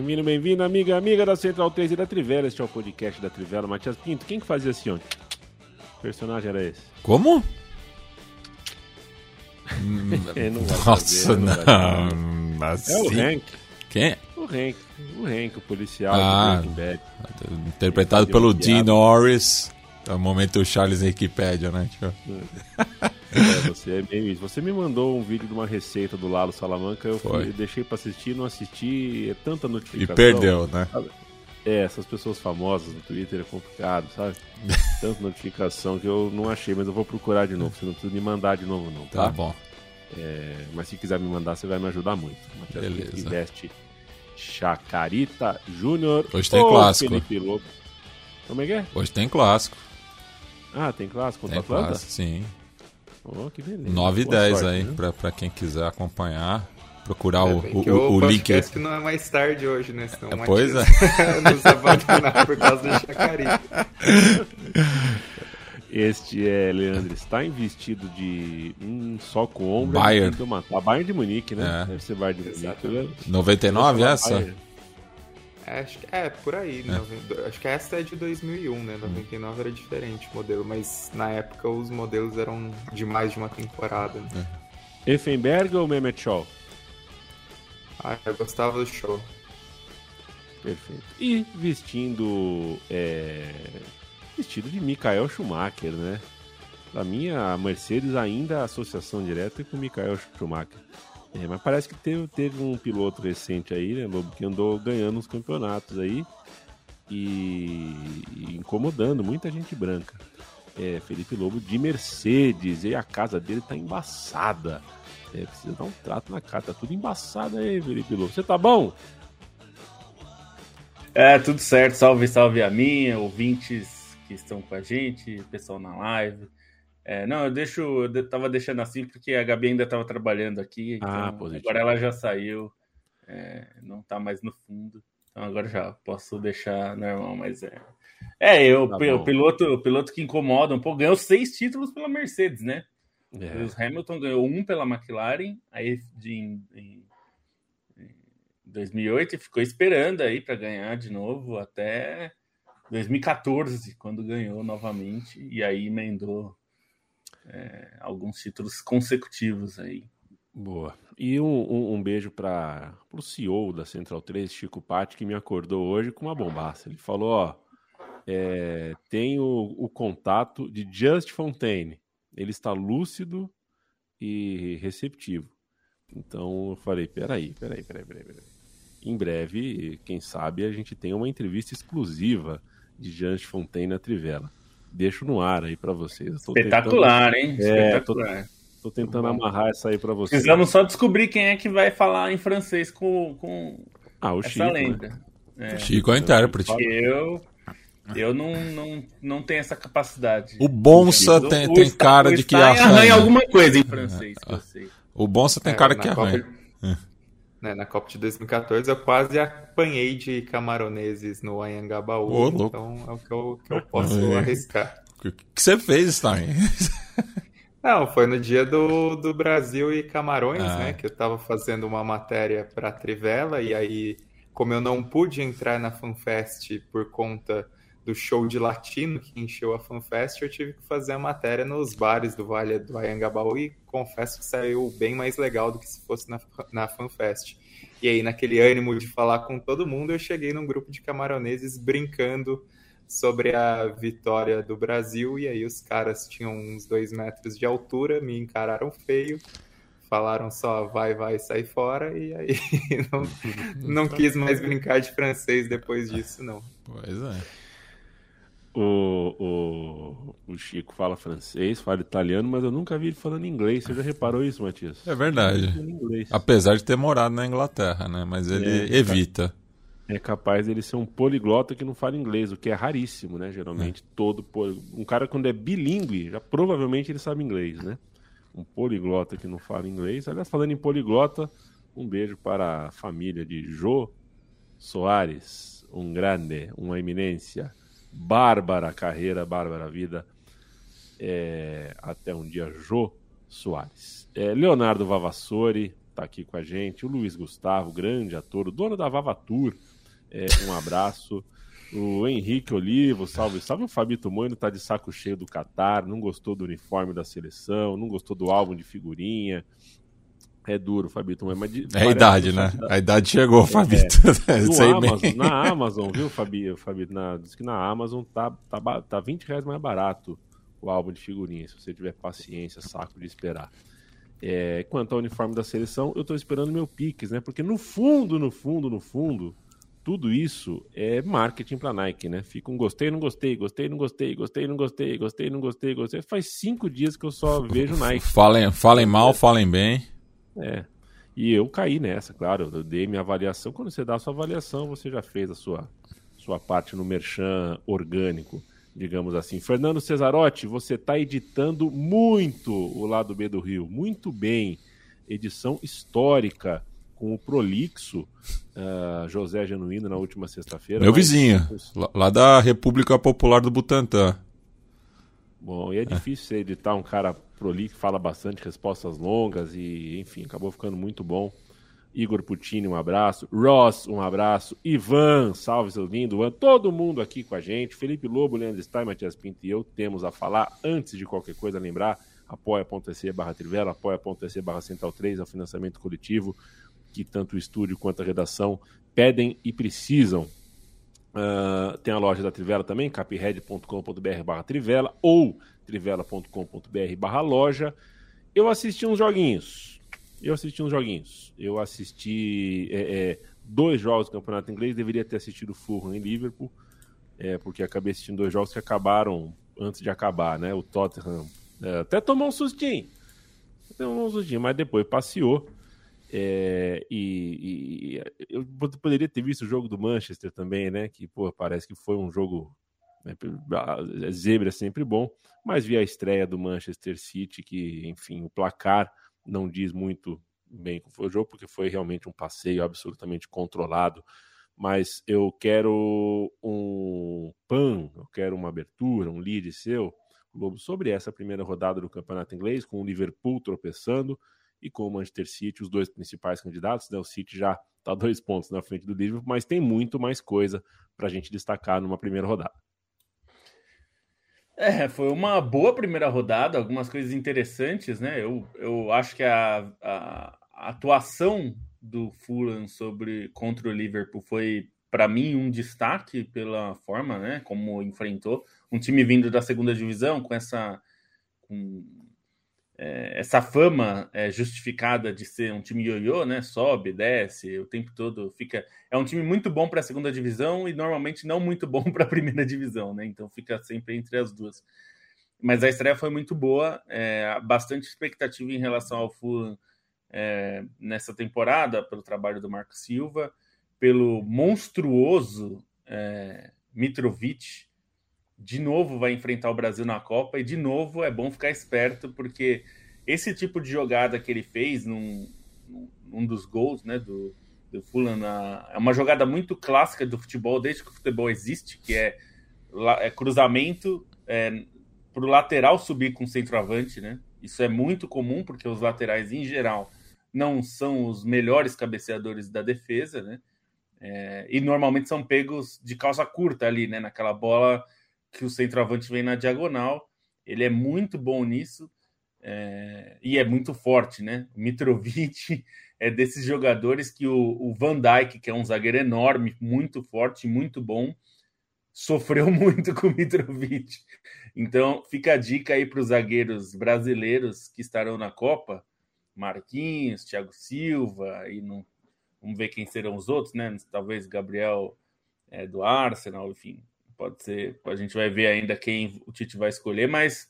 Bem-vindo, bem-vindo, amiga, amiga da Central 3 e da Trivela. Este é o podcast da Trivela. Matias Pinto, quem que fazia assim, ó? Que personagem era esse? Como? É, Nossa, fazer, não não. Assim. É o Hank. Quem? O Hank. O Hank, o policial Ah. Interpretado pelo Dean. Norris. É o momento Charles Wikipedia, né? Tipo, É, você é meio isso. Você me mandou um vídeo de uma receita do Lalo Salamanca, eu, fui- eu deixei pra assistir, não assisti, é tanta E notificação. perdeu, né? É, essas pessoas famosas no Twitter é complicado, sabe? Tanta notificação que eu não achei, mas eu vou procurar de novo. Você não precisa me mandar de novo, não, Tá tá? bom. É, mas se quiser me mandar, você vai me ajudar muito. Beleza. Investe Chacarita Júnior. Hoje tem clássico. Felipe Lobo. Como é que é? Hoje tem clássico. Ah, tem clássico contra Tem Atlanta? clássico, sim. Oh, que beleza. 9 e Boa 10 sorte, aí, né? pra, pra quem quiser acompanhar. Procurar É, o, o, que o, o link. podcast não é mais tarde hoje, né? Senão o Pois Matias nos abandonar por causa do Chacari. Este é Leandro Stein, vestido de um só com ombro. Bayern. A Bayern de Munique, né? É. Deve ser Bayern de Munique. Exatamente. 99 essa? Bayern. É, acho que é, por aí. É. noventa- Acho que essa é de 2001, né? 99 era diferente o modelo, mas na época os modelos eram de mais de uma temporada. né? Effenberg ou Mehmet Scholl? Ah, eu gostava do show. Perfeito. E vestindo. É... Vestido de Michael Schumacher, né? Pra mim, a Mercedes ainda a associação direta é com o Michael Schumacher. É, mas parece que teve, teve um piloto recente aí, né, Lobo, que andou ganhando os campeonatos aí e, e incomodando muita gente branca. É, Felipe Lobo de Mercedes, e a casa dele tá embaçada. É, precisa dar um trato na cara, tá tudo embaçado aí, Felipe Lobo. Você tá bom? É, tudo certo. Salve, salve a minha, ouvintes que estão com a gente, pessoal na live. É, não, eu deixo, eu tava deixando assim porque a Gabi ainda estava trabalhando aqui. Então Ah, positivo. agora ela já saiu, é, não tá mais no fundo. Então agora já posso deixar normal, mas é. É, eu, Tá o piloto, o piloto que incomoda um pouco, ganhou seis títulos pela Mercedes, né? É. Lewis Hamilton ganhou um pela McLaren, aí de, em, em- em 2008 e ficou esperando aí para ganhar de novo até 2014, quando ganhou novamente, e aí emendou é, alguns títulos consecutivos aí. Boa. E um, um, um beijo para o CEO da Central 3, Chico Patti, que me acordou hoje com uma bombaça. Ele falou: ó, é, tem o, o contato de Just Fontaine. Ele está lúcido e receptivo. Então eu falei: peraí, peraí, peraí, peraí, peraí. Em breve, quem sabe, a gente tem uma entrevista exclusiva de Just Fontaine na Trivela. Deixo no ar aí para vocês. Eu tô Espetacular, hein? É, Espetacular. Tô tentando amarrar essa aí pra vocês. Precisamos só descobrir quem é que vai falar em francês com, com Ah, o essa Chico. né? lenda. É. Chico é o intérprete. Eu, eu não, não, não tenho essa capacidade. O Bonsa O- tem, o tem Stein- cara o de que arranha arranha. alguma coisa em francês, sei. O Bonsa tem É, cara na que Copa- arranha. Né, na Copa de 2014 eu quase apanhei de camaroneses no Anhangabaú, louco. então é o que eu, que eu posso É. arriscar. O que você fez, Stein? Não, foi no dia do, do Brasil e Camarões, Ah. né? Que eu tava fazendo uma matéria pra Trivela, e aí, como eu não pude entrar na FanFest por conta do show de latino que encheu a FanFest, eu tive que fazer a matéria nos bares do Vale do Anhangabaú e confesso que saiu bem mais legal do que se fosse na, na FanFest. E aí, naquele ânimo de falar com todo mundo, eu cheguei num grupo de camaroneses brincando sobre a vitória do Brasil, e aí os caras tinham uns dois metros de altura, me encararam feio, falaram só vai, vai, sai fora, e aí não, não quis mais brincar de francês depois disso, não. Pois é. O, o, o Chico fala francês, fala italiano, mas eu nunca vi ele falando inglês. Você já reparou isso, Matias? É verdade. Apesar de ter morado na Inglaterra, né? Mas ele é, evita. É capaz dele ser um poliglota que não fala inglês, o que é raríssimo, né? Geralmente, é. todo. Um cara, quando é bilíngue, já provavelmente ele sabe inglês, né? Um poliglota que não fala inglês. Aliás, falando em poliglota, um beijo para a família de Jô Soares, um grande, uma eminência Bárbara Carreira, Bárbara Vida, é, até um dia Jô Soares. É, Leonardo Vavassori está aqui com a gente, o Luiz Gustavo, grande ator, o dono da Vavatur, é, um abraço. O Henrique Olivo, salve, salve. O Fabito Moino tá de saco cheio do Catar, não gostou do uniforme da seleção, não gostou do álbum de figurinha. É duro, Fabito, mas é a idade, né? A idade chegou, é, Fabito. É, Amazon, na Amazon, viu, Fabito? Fabito na, diz que na Amazon tá, tá, tá 20 reais mais barato o álbum de figurinha, se você tiver paciência, saco de esperar. É, quanto ao uniforme da seleção, eu tô esperando meu Pix, né? Porque no fundo, no fundo, no fundo, tudo isso é marketing para Nike, né? Fica um gostei, não gostei, gostei, não gostei, gostei, não gostei, gostei, não gostei, gostei. Faz cinco dias que eu só vejo Nike. Falem, falem mal, falem bem. É. E eu caí nessa, claro. Eu dei minha avaliação. Quando você dá a sua avaliação, você já fez a sua, sua parte no merchan orgânico, digamos assim. Fernando Cesarotti, você está editando muito o lado B do Rio. Muito bem. Edição histórica com o prolixo uh, José Genuíno na última sexta-feira. Meu mas... vizinho, lá da República Popular do Butantã. Bom, e é difícil você editar um cara prolixo, fala bastante, respostas longas e, enfim, acabou ficando muito bom. Igor Puccini, um abraço. Ross, um abraço. Ivan, salve seu lindo. Ivan, todo mundo aqui com a gente. Felipe Lobo, Leandro Stein, Matias Pinto e eu temos a falar. Antes de qualquer coisa, lembrar, apoia.se barra Trivela, apoia.se barra Central 3, é o financiamento coletivo que tanto o estúdio quanto a redação pedem e precisam. Uh, tem a loja da Trivela também, capred.com.br barra Trivela ou trivela.com.br barra loja. Eu assisti uns joguinhos. Eu assisti uns joguinhos. Eu assisti é, é, dois jogos do Campeonato Inglês. Deveria ter assistido o Fulham em Liverpool, é, porque acabei assistindo dois jogos que acabaram antes de acabar, né? O Tottenham é, até tomou um sustinho. Até tomou um sustinho, mas depois passeou. É, e, e, eu poderia ter visto o jogo do Manchester também, né? Que pô, parece que foi um jogo né, zebra é sempre bom, mas vi a estreia do Manchester City, que enfim o placar não diz muito bem como foi o jogo, porque foi realmente um passeio absolutamente controlado. Mas eu quero um pan, eu quero uma abertura, um lead seu, Globo, sobre essa primeira rodada do Campeonato Inglês, com o Liverpool tropeçando e com o Manchester City, os dois principais candidatos. Né? O City já está dois pontos na frente do Liverpool, mas tem muito mais coisa para a gente destacar numa primeira rodada. É, foi uma boa primeira rodada, algumas coisas interessantes, né? Eu, eu acho que a, a, a atuação do Fulham sobre contra o Liverpool foi para mim um destaque pela forma, né, como enfrentou um time vindo da segunda divisão com essa com é, essa fama é justificada de ser um time ioiô, né? Sobe, desce, o tempo todo fica. É um time muito bom para a segunda divisão e normalmente não muito bom para a primeira divisão, né? Então fica sempre entre as duas. Mas a estreia foi muito boa, é, bastante expectativa em relação ao Fulham é, nessa temporada, pelo trabalho do Marco Silva, pelo monstruoso é, Mitrovic, de novo vai enfrentar o Brasil na Copa e de novo é bom ficar esperto porque esse tipo de jogada que ele fez num, num dos gols né, do, do Fulham é uma jogada muito clássica do futebol desde que o futebol existe, que é, é cruzamento é, para o lateral subir com o centroavante, né? Isso é muito comum porque os laterais em geral não são os melhores cabeceadores da defesa, né? É, e normalmente são pegos de calça curta ali, né? Naquela bola que o centroavante vem na diagonal. Ele é muito bom nisso é, e é muito forte, né? O Mitrovic é desses jogadores que o, o Van Dijk, que é um zagueiro enorme, muito forte, muito bom, sofreu muito com o Mitrovic. Então fica a dica aí para os zagueiros brasileiros que estarão na Copa. Marquinhos, Thiago Silva, e não, vamos ver quem serão os outros, né? Talvez Gabriel é, do Arsenal, enfim, pode ser. A gente vai ver ainda quem o Tite vai escolher, mas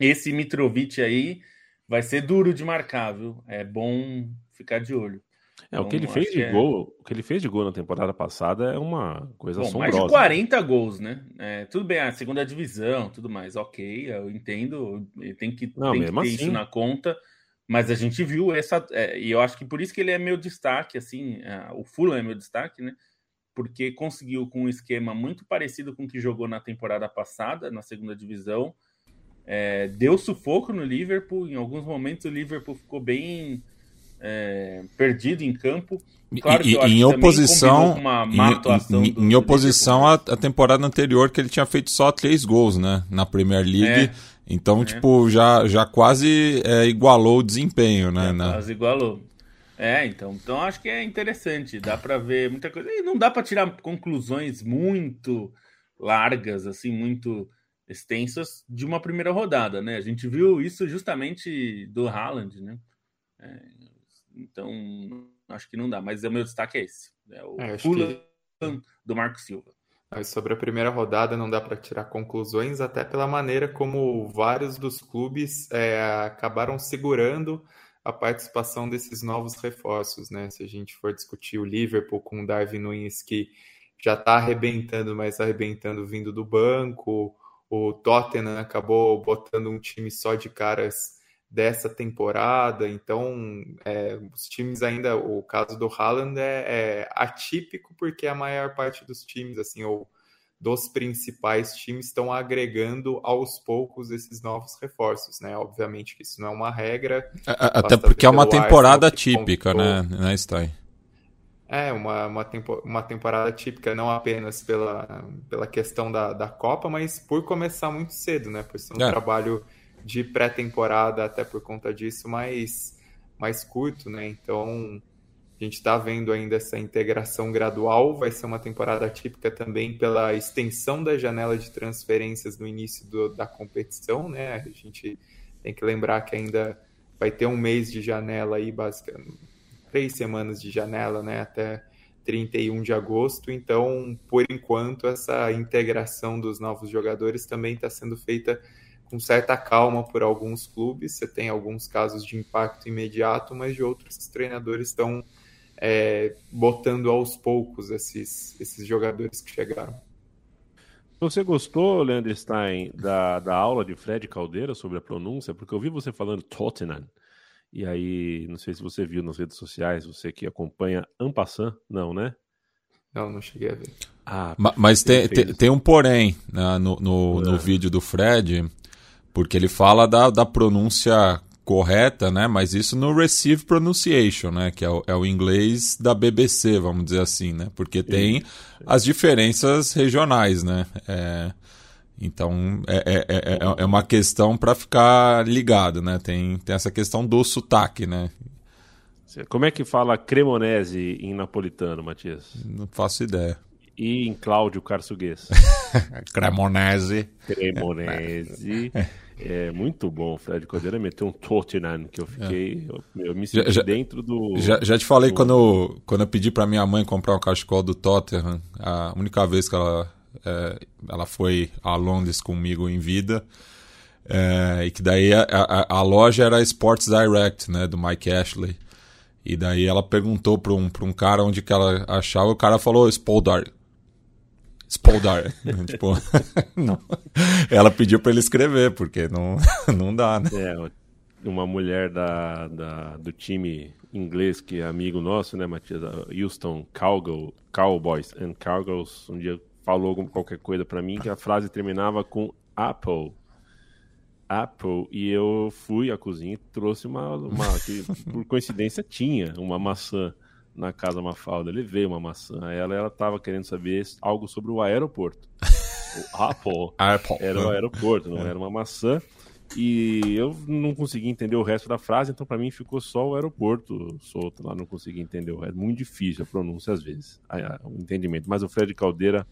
esse Mitrovic aí vai ser duro de marcar, viu? É bom ficar de olho. É, o que ele fez de é... gol, o que ele fez de gol na temporada passada é uma coisa Bom, assombrosa. Mais de 40 gols, né? É, tudo bem, a segunda divisão, tudo mais, ok, eu entendo, tem que, Não, tem que ter assim... isso na conta, mas a gente viu essa, é, e eu acho que por isso que ele é meu destaque, assim, é, o Fulham é meu destaque, né? Porque conseguiu com um esquema muito parecido com o que jogou na temporada passada, na segunda divisão, é, deu sufoco no Liverpool, em alguns momentos o Liverpool ficou bem é, perdido em campo. Claro e, em oposição, em, em, oposição à, temporada anterior que ele tinha feito só três gols, né, na Premier League. É, então, é. tipo, já, já quase é, igualou o desempenho, né? Na... Quase igualou. É, então, então acho que é interessante, dá para ver muita coisa. E não dá para tirar conclusões muito largas, assim, muito extensas de uma primeira rodada, né? A gente viu isso justamente do Haaland, né? É, então, acho que não dá. Mas o meu destaque é esse. É o é, que... do Marco Silva. Mas sobre a primeira rodada não dá para tirar conclusões, até pela maneira como vários dos clubes é, acabaram segurando a participação desses novos reforços, né? Se a gente for discutir o Liverpool com o Darwin Nunes, que já está arrebentando, mas arrebentando vindo do banco, o Tottenham acabou botando um time só de caras dessa temporada. Então, é, os times ainda, o caso do Haaland é, é, atípico porque a maior parte dos times, assim, ou dos principais times estão agregando aos poucos esses novos reforços, né? Obviamente que isso não é uma regra. Até porque é uma temporada típica, né, né Stein? É, uma, uma, tempo, uma temporada típica, não apenas pela, pela questão da, da Copa, mas por começar muito cedo, né? Por ser um é. trabalho de pré-temporada, até por conta disso, mais, mais curto, né? Então, a gente está vendo ainda essa integração gradual. Vai ser uma temporada típica também pela extensão da janela de transferências no início do, da competição, né? A gente tem que lembrar que ainda vai ter um mês de janela aí, basicamente, três semanas de janela, né? Até 31 de agosto. Então, por enquanto, essa integração dos novos jogadores também está sendo feita com certa calma por alguns clubes. Você tem alguns casos de impacto imediato, mas de outros treinadores estão é, botando aos poucos esses, esses jogadores que chegaram. Você gostou, Leandro Stein, da, da aula de Fred Caldeira sobre a pronúncia? Porque eu vi você falando Tottenham. E aí, não sei se você viu nas redes sociais, você que acompanha Ampassan, não, né? Não, não cheguei a ver. Ah, mas tem, tem, tem, um porém né, no, no, no, é. vídeo do Fred porque ele fala da, da pronúncia correta, né? Mas isso no Receive Pronunciation, né? Que é o, é o inglês da BBC, vamos dizer assim, né? Porque tem as diferenças regionais, né? É, então é, é, é, é uma questão para ficar ligado, né? Tem, tem essa questão do sotaque, né? Como é que fala cremonese em napolitano, Matias? Não faço ideia. E em Cláudio Carçuguês? Cremonese. Cremonese. É muito bom. O Fred Cordeira meteu um Tottenham, que eu fiquei. É. Eu, eu, me senti já, dentro do. Já, já te falei do... quando, eu, quando eu pedi para minha mãe comprar um cachecol do Tottenham, a única vez que ela, é, ela foi a Londres comigo em vida. É, e que daí a, a, a, loja era Sports Direct, né, do Mike Ashley. E daí ela perguntou para um, pra um cara onde que ela achava, o cara falou Spoldar. Spoldar. tipo, não. Ela pediu para ele escrever, porque não, não dá, né? É, uma mulher da, da, do time inglês que é amigo nosso, né, Matias? Houston Cowgirl, Cowboys and Cowgirls, um dia falou qualquer coisa para mim que a frase terminava com Apple. Apple e eu fui à cozinha e trouxe uma, uma que, por coincidência tinha uma maçã na casa Mafalda, ele veio uma maçã. Aí ela, ela tava querendo saber algo sobre o aeroporto. o Apple, Apple. era o aeroporto, não é. era uma maçã. E eu não consegui entender o resto da frase, então para mim ficou só o aeroporto solto lá, não consegui entender o resto. Muito difícil a pronúncia às vezes, o entendimento. Mas o Fred Caldeira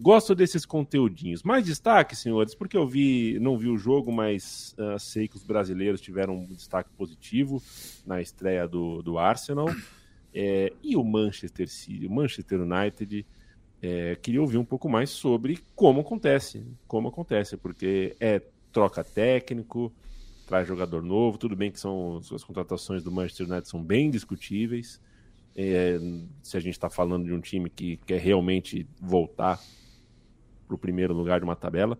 Gosto desses conteúdinhos. Mais destaque, senhores, porque eu vi, não vi o jogo, mas uh, sei que os brasileiros tiveram um destaque positivo na estreia do, do Arsenal. É, e o Manchester City, o Manchester United, é, queria ouvir um pouco mais sobre como acontece, como acontece, porque é troca técnico, traz jogador novo, tudo bem que são as contratações do Manchester United são bem discutíveis. É, se a gente está falando de um time que quer realmente voltar para o primeiro lugar de uma tabela.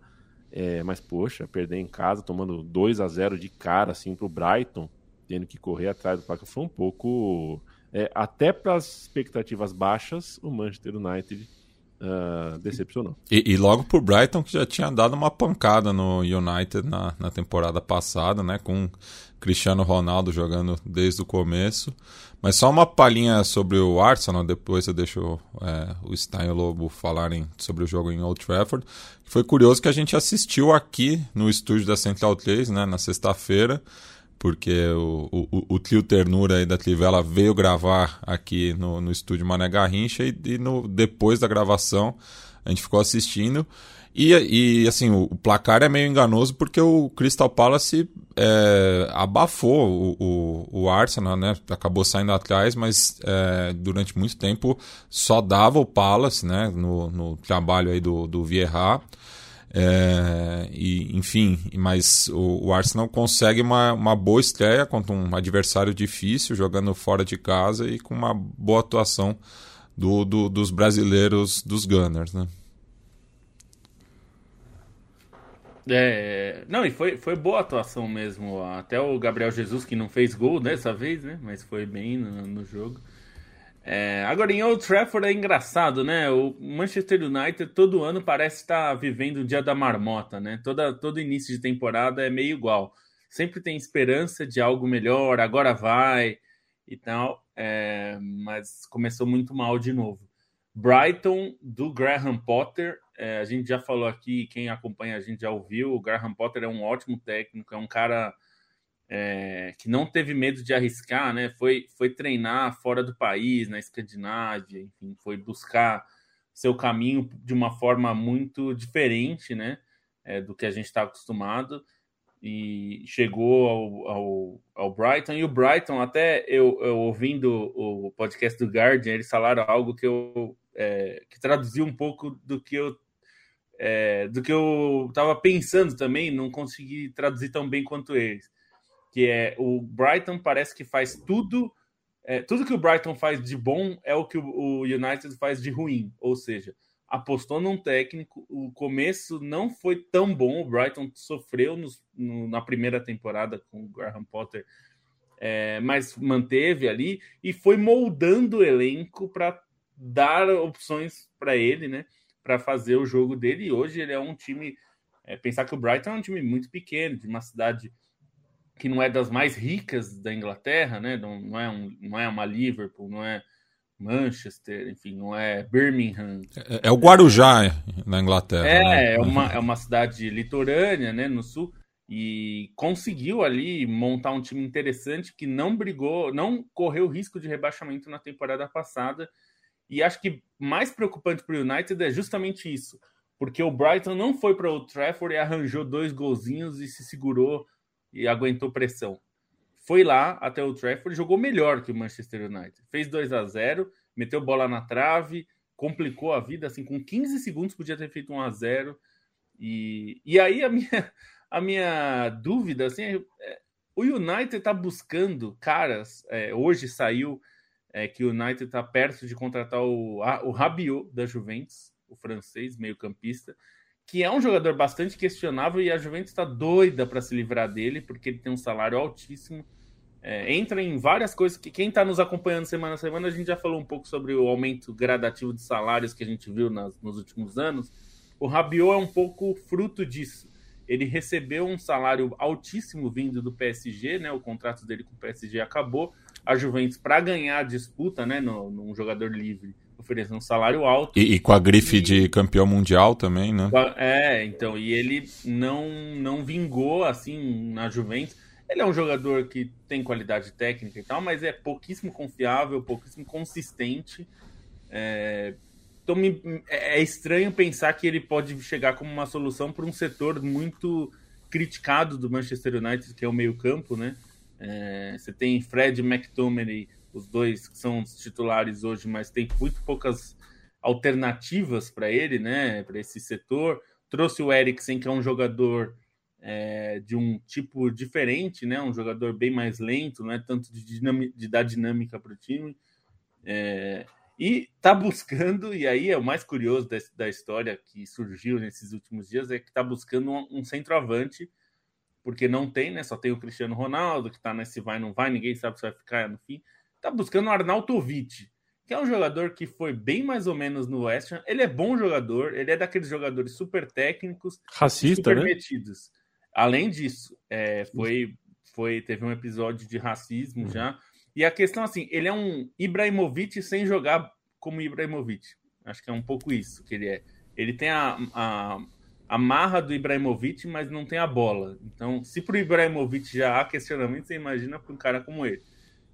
É, mas, poxa, perder em casa, tomando 2 a 0 de cara assim, para o Brighton, tendo que correr atrás do placar, foi um pouco. É, até para as expectativas baixas, o Manchester United uh, decepcionou. E, e logo por Brighton, que já tinha dado uma pancada no United na, na temporada passada, né? Com Cristiano Ronaldo jogando desde o começo. Mas só uma palhinha sobre o Arsenal, depois eu deixo é, o Stein e o Lobo falarem sobre o jogo em Old Trafford. Foi curioso que a gente assistiu aqui no estúdio da Central 3, né, na sexta-feira, porque o, o, o Trio Ternura aí da Trivela veio gravar aqui no, no estúdio Mané Garrincha e, e no, depois da gravação a gente ficou assistindo. E, e assim, o, placar é meio enganoso porque o Crystal Palace é, abafou o, o, o, Arsenal, né? Acabou saindo atrás, mas é, durante muito tempo só dava o Palace, né? No, no trabalho aí do, do Vieira. É, e, enfim, mas o, o, Arsenal consegue uma, uma boa estreia contra um adversário difícil, jogando fora de casa e com uma boa atuação do, do dos brasileiros dos Gunners, né? É, não, e foi, foi boa atuação mesmo. Até o Gabriel Jesus, que não fez gol dessa vez, né? Mas foi bem no, no jogo. É, agora, em Old Trafford é engraçado, né? O Manchester United todo ano parece estar vivendo o dia da marmota, né? Toda, todo início de temporada é meio igual. Sempre tem esperança de algo melhor, agora vai e tal. É, mas começou muito mal de novo. Brighton, do Graham Potter, é, a gente já falou aqui, quem acompanha a gente já ouviu, o Graham Potter é um ótimo técnico, é um cara é, que não teve medo de arriscar, né? Foi, foi treinar fora do país, na Escandinávia, enfim, foi buscar seu caminho de uma forma muito diferente, né? É, do que a gente está acostumado e chegou ao, ao, ao, Brighton. E o Brighton, até eu, eu, ouvindo o podcast do Guardian, eles falaram algo que eu é, que traduziu um pouco do que eu é, do que eu estava pensando também, não consegui traduzir tão bem quanto eles. Que é o Brighton parece que faz tudo, é, tudo que o Brighton faz de bom é o que o, United faz de ruim. Ou seja, apostou num técnico, o começo não foi tão bom, o Brighton sofreu no, na primeira temporada com o Graham Potter, é, mas manteve ali e foi moldando o elenco para dar opções para ele, né? para fazer o jogo dele. E hoje ele é um time. É, pensar que o Brighton é um time muito pequeno, de uma cidade que não é das mais ricas da Inglaterra, né? Não, não, é, um, não é uma Liverpool, não é Manchester, enfim, não é Birmingham. É, é o Guarujá na Inglaterra. É, né? é, uma, é uma cidade litorânea, né, no sul, e conseguiu ali montar um time interessante que não brigou, não correu risco de rebaixamento na temporada passada e acho que mais preocupante para o United é justamente isso, porque o Brighton não foi para o Trafford e arranjou dois golzinhos e se segurou e aguentou pressão. Foi lá até o Trafford, jogou melhor que o Manchester United. Fez 2 a 0, meteu bola na trave, complicou a vida assim com 15 segundos podia ter feito 1 a 0. E, e aí a minha a minha dúvida assim, é, é o United está buscando caras, é, hoje saiu é que o United está perto de contratar o, o Rabiot da Juventus, o francês, meio-campista, que é um jogador bastante questionável e a Juventus está doida para se livrar dele, porque ele tem um salário altíssimo. É, entra em várias coisas que quem está nos acompanhando semana a semana, a gente já falou um pouco sobre o aumento gradativo de salários que a gente viu nas, nos últimos anos. O Rabiot é um pouco fruto disso. Ele recebeu um salário altíssimo vindo do PSG, né? O contrato dele com o PSG acabou, a Juventus para ganhar a disputa, né, no, num jogador livre, oferecendo um salário alto. E, e com a grife e, de campeão mundial também, né? É, então, e ele não, não vingou assim na Juventus. Ele é um jogador que tem qualidade técnica e tal, mas é pouquíssimo confiável, pouquíssimo consistente. É, tô me, é, é estranho pensar que ele pode chegar como uma solução para um setor muito criticado do Manchester United, que é o meio-campo, né? É, você tem Fred McTominay, os dois são os titulares hoje, mas tem muito poucas alternativas para ele, né? Para esse setor. Trouxe o Eriksen, que é um jogador é, de um tipo diferente, né? Um jogador bem mais lento, não é tanto de, de dar dinâmica para o time. É, e está buscando, e aí é o mais curioso da, história que surgiu nesses últimos dias, é que está buscando um, um, centroavante, porque não tem, né? Só tem o Cristiano Ronaldo, que está nesse vai, não vai, ninguém sabe se vai ficar no fim. Está buscando o Arnautovic, que é um jogador que foi bem mais ou menos no West Ham. Ele é bom jogador, ele é daqueles jogadores super técnicos, racista, super né? metidos. Além disso, é, foi, foi, teve um episódio de racismo uhum. já. E a questão, assim, ele é um Ibrahimovic sem jogar como Ibrahimovic. Acho que é um pouco isso que ele é. Ele tem a, a, a marra do Ibrahimovic, mas não tem a bola. Então, se pro Ibrahimovic já há questionamento, você imagina para um cara como ele.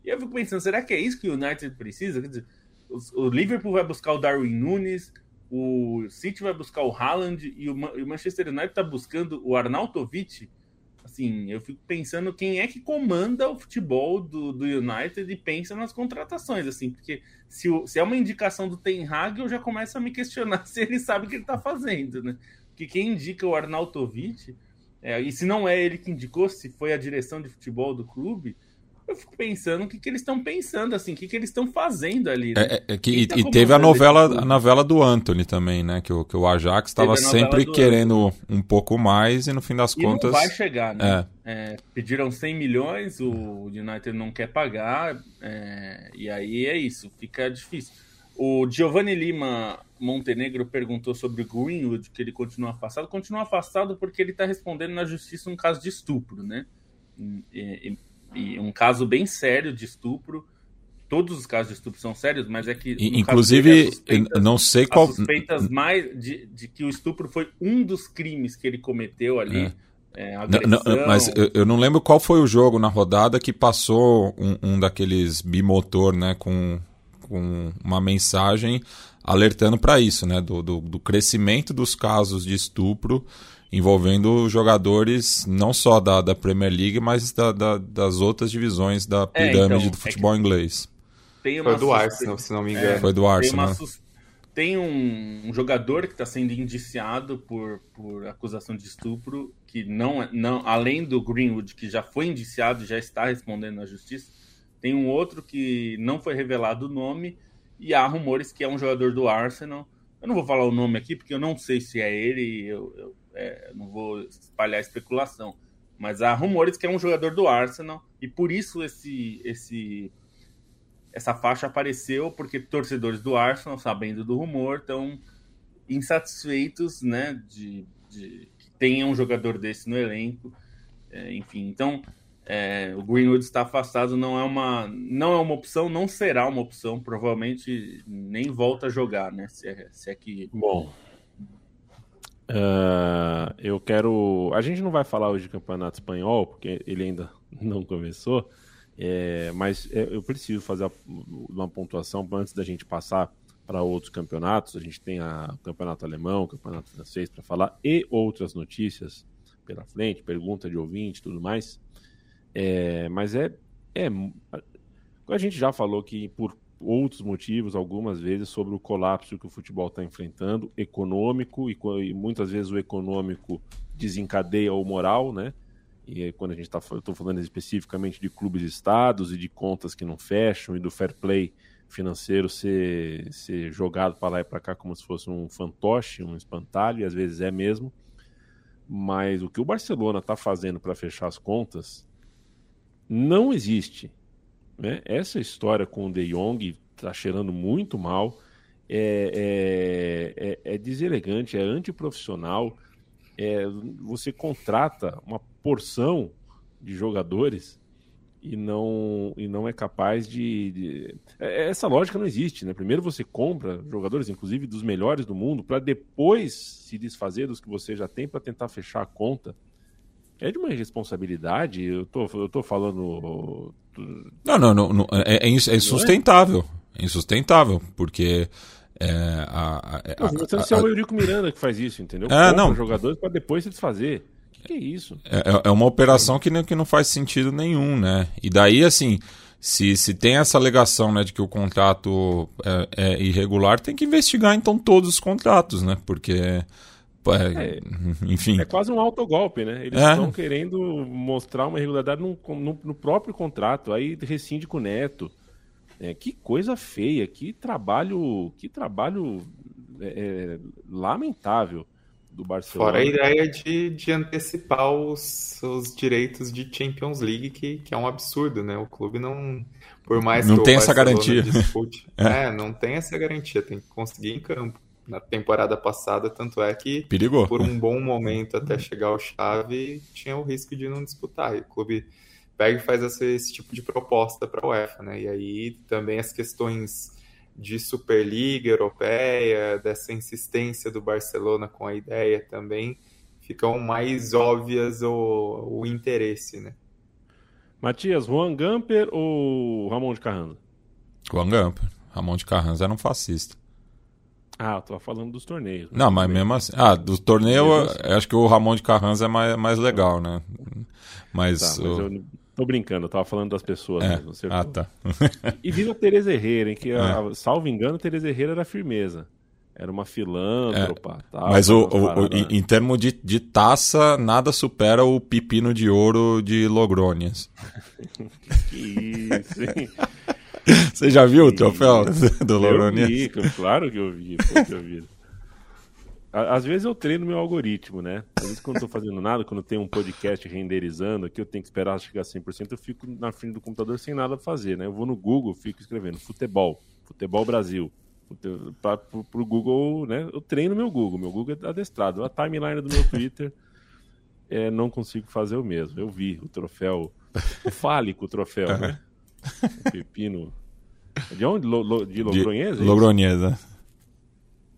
E eu fico pensando, será que é isso que o United precisa? Quer dizer, o, Liverpool vai buscar o Darwin Nunes, o City vai buscar o Haaland e o, e o Manchester United está buscando o Arnautovic assim, eu fico pensando quem é que comanda o futebol do, do United e pensa nas contratações, assim, porque se, o, se é uma indicação do Ten Hag, eu já começo a me questionar se ele sabe o que ele está fazendo, né? Porque quem indica o Arnautovic, é, e se não é ele que indicou, se foi a direção de futebol do clube, eu fico pensando o que, que eles estão pensando, assim, o que, que eles estão fazendo ali. Né? É, é, que, tá e teve a novela, a novela do Anthony também, né? Que o, que o Ajax estava sempre querendo Anthony. um pouco mais e no fim das e contas. Não vai chegar, né? É. é pediram 100 milhões, o United não quer pagar, é, e aí é isso, fica difícil. O Giovanni Lima Montenegro perguntou sobre o Greenwood, que ele continua afastado. Continua afastado porque ele está respondendo na justiça um caso de estupro, né? E, e, e um caso bem sério de estupro. Todos os casos de estupro são sérios, mas é que. Inclusive, não sei qual. suspeitas mais de, de, que o estupro foi um dos crimes que ele cometeu ali. É. É, não, não, mas eu, eu, não lembro qual foi o jogo na rodada que passou um, um daqueles bimotor, né, com, com uma mensagem alertando para isso, né, do, do, do, crescimento dos casos de estupro envolvendo jogadores não só da, da Premier League, mas da, da, das outras divisões da pirâmide é, então, do futebol é inglês. Tem uma Foi do Arsenal, se não me engano. É, Foi do Arsenal. Tem, sus... tem um, um, jogador que está sendo indiciado por, por acusação de estupro, que não, é, não, além do Greenwood, que já foi indiciado e já está respondendo na justiça, tem um outro que não foi revelado o nome, e há rumores que é um jogador do Arsenal. Eu não vou falar o nome aqui, porque eu não sei se é ele, eu, eu é, não vou espalhar especulação, mas há rumores que é um jogador do Arsenal e por isso esse, esse essa faixa apareceu porque torcedores do Arsenal, sabendo do rumor, estão insatisfeitos, né, de, de que tenha um jogador desse no elenco, é, enfim, então é, o Greenwood está afastado, não é uma não é uma opção, não será uma opção, provavelmente nem volta a jogar, né, se é, se é que bom Uh, eu quero. A gente não vai falar hoje de campeonato espanhol, porque ele ainda não começou, é, mas é, eu preciso fazer uma pontuação antes da gente passar para outros campeonatos. A gente tem o campeonato alemão, o campeonato francês para falar e outras notícias pela frente, pergunta de ouvinte tudo mais. É, mas é, é. A gente já falou que por outros motivos, algumas vezes, sobre o colapso que o futebol está enfrentando, econômico, e, e, muitas vezes o econômico desencadeia o moral, né? E quando a gente está estou falando especificamente de clubes estados e de contas que não fecham e do fair play financeiro ser, ser jogado para lá e para cá como se fosse um fantoche, um espantalho, e às vezes é mesmo. Mas o que o Barcelona está fazendo para fechar as contas não existe né? Essa história com o De Jong está cheirando muito mal, é, é, é, é deselegante, é antiprofissional. É, você contrata uma porção de jogadores e não, e não é capaz de, de, é, Essa lógica não existe, né? Primeiro você compra jogadores, inclusive dos melhores do mundo, para depois se desfazer dos que você já tem para tentar fechar a conta é de uma irresponsabilidade. Eu tô, eu tô falando. Não, não, não, não é, é, insustentável. É insustentável, porque É, a, a, Pô, você não é o Eurico Miranda que faz isso, entendeu? É, Compra não. jogadores para depois se desfazer. O que, que é isso? É, é uma operação que não, que não faz sentido nenhum, né? E daí, assim, se, se tem essa alegação né, de que o contrato é, é irregular, tem que investigar então todos os contratos, né? Porque. É, enfim. É quase um autogolpe, né? Eles É. estão querendo mostrar uma irregularidade no, no- no próprio contrato, aí rescinde com o Neto. É, que coisa feia, que trabalho, que trabalho é, é, lamentável do Barcelona. Fora a ideia de, de antecipar os, os direitos de Champions League, que, que é um absurdo, né? O clube não. Por mais Não que o tem essa Barcelona garantia. Dispute, é. não tem essa garantia, tem que conseguir em campo. Na temporada passada, tanto é que Perigou. por um bom momento até chegar ao chave, tinha o risco de não disputar. E o clube pega e faz esse, esse tipo de proposta para a UEFA, né? E aí também as questões de Superliga Europeia, dessa insistência do Barcelona com a ideia também, ficam mais óbvias o, o interesse, né? Matias, Juan Gamper ou Ramon de Carranza? Juan Gamper. Ramon de Carranza era um fascista. Ah, eu tô falando dos torneios. né? Não, mas mesmo assim. Ah, do torneio, eu assim. acho que o Ramon de Carranza é mais, mais legal, né? Mas. Tá, mas o- eu tô brincando, eu tava falando das pessoas é. mesmo. acertou. Ah, tá. E viva a Tereza Herrera, hein? Que, a- salvo engano, Tereza Herrera era firmeza. Era uma filântropa. tal, Mas o, o- o- em, em termos de, de taça, nada supera o pepino de ouro de Logrônias. Que isso, hein? Você já viu o troféu do vi, claro que eu vi, pô, que eu vi. Às vezes eu treino meu algoritmo, né? Às vezes quando eu tô fazendo nada, quando tem um podcast renderizando aqui, eu tenho que esperar chegar a 100%, eu fico na frente do computador sem nada pra fazer, né? Eu vou no Google, fico escrevendo futebol, futebol Brasil. Pra, pro, pro Google, né? Eu treino meu Google, meu Google é adestrado. A timeline do meu Twitter, é, não consigo fazer o mesmo. Eu vi o troféu, o fálico troféu, né? Pepino. De onde? Lo- lo- de De Logronhesa? é? Logroniesa.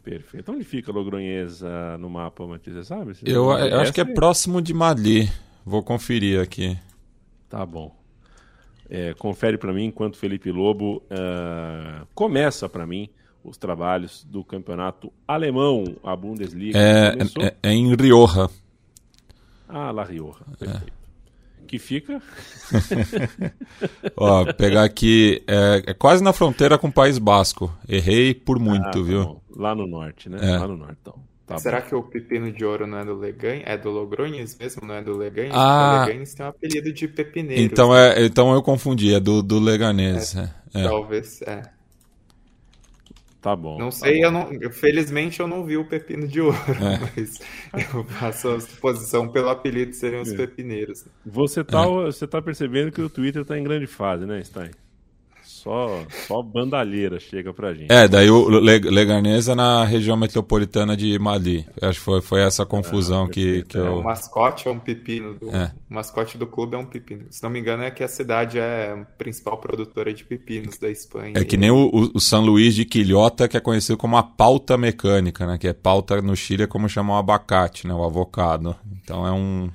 Perfeito. Onde fica Logronhesa no mapa, Matias? Você sabe? Você Eu, eu acho que é Essa próximo de Madrid. Vou conferir aqui. Tá bom. É, confere pra mim enquanto Felipe Lobo ah, começa pra mim os trabalhos do campeonato alemão, a Bundesliga. É, é, é em Rioja. Ah, La Rioja. Perfeito. Que fica Ó, pegar aqui. É, é quase na fronteira com o País Basco. Errei por muito, Ah, tá viu? bom. lá no norte, né? É. Lá no norte, então. Tá Será bom. que o pepino de ouro não é do Leganhas? É do Logronhas mesmo, não é do Leganhas? Ah. O Leganhas tem um apelido de pepineiro. Então, é, então eu confundi, é do, do Leganês. É. É. Talvez, é. Tá bom. Não tá sei, bom. eu não, felizmente eu não vi o pepino de ouro, mas eu faço a suposição pelo apelido seriam os É. pepineiros. Você tá, você tá percebendo que o Twitter tá em grande fase, né, Stein? Só, só bandalheira chega pra gente. É, daí o Le- Leganês é na região metropolitana de Madrid. Acho que foi, foi essa confusão que, que É, eu. o mascote é um pepino. Do, É. O mascote do clube é um pepino. Se não me engano, é que a cidade é a principal produtora de pepinos da Espanha. É que nem o, o, o São Luís de Quilhota, que é conhecido como a pauta mecânica, né? Que é pauta no Chile, é como chamar o abacate, né? O avocado. Então é um.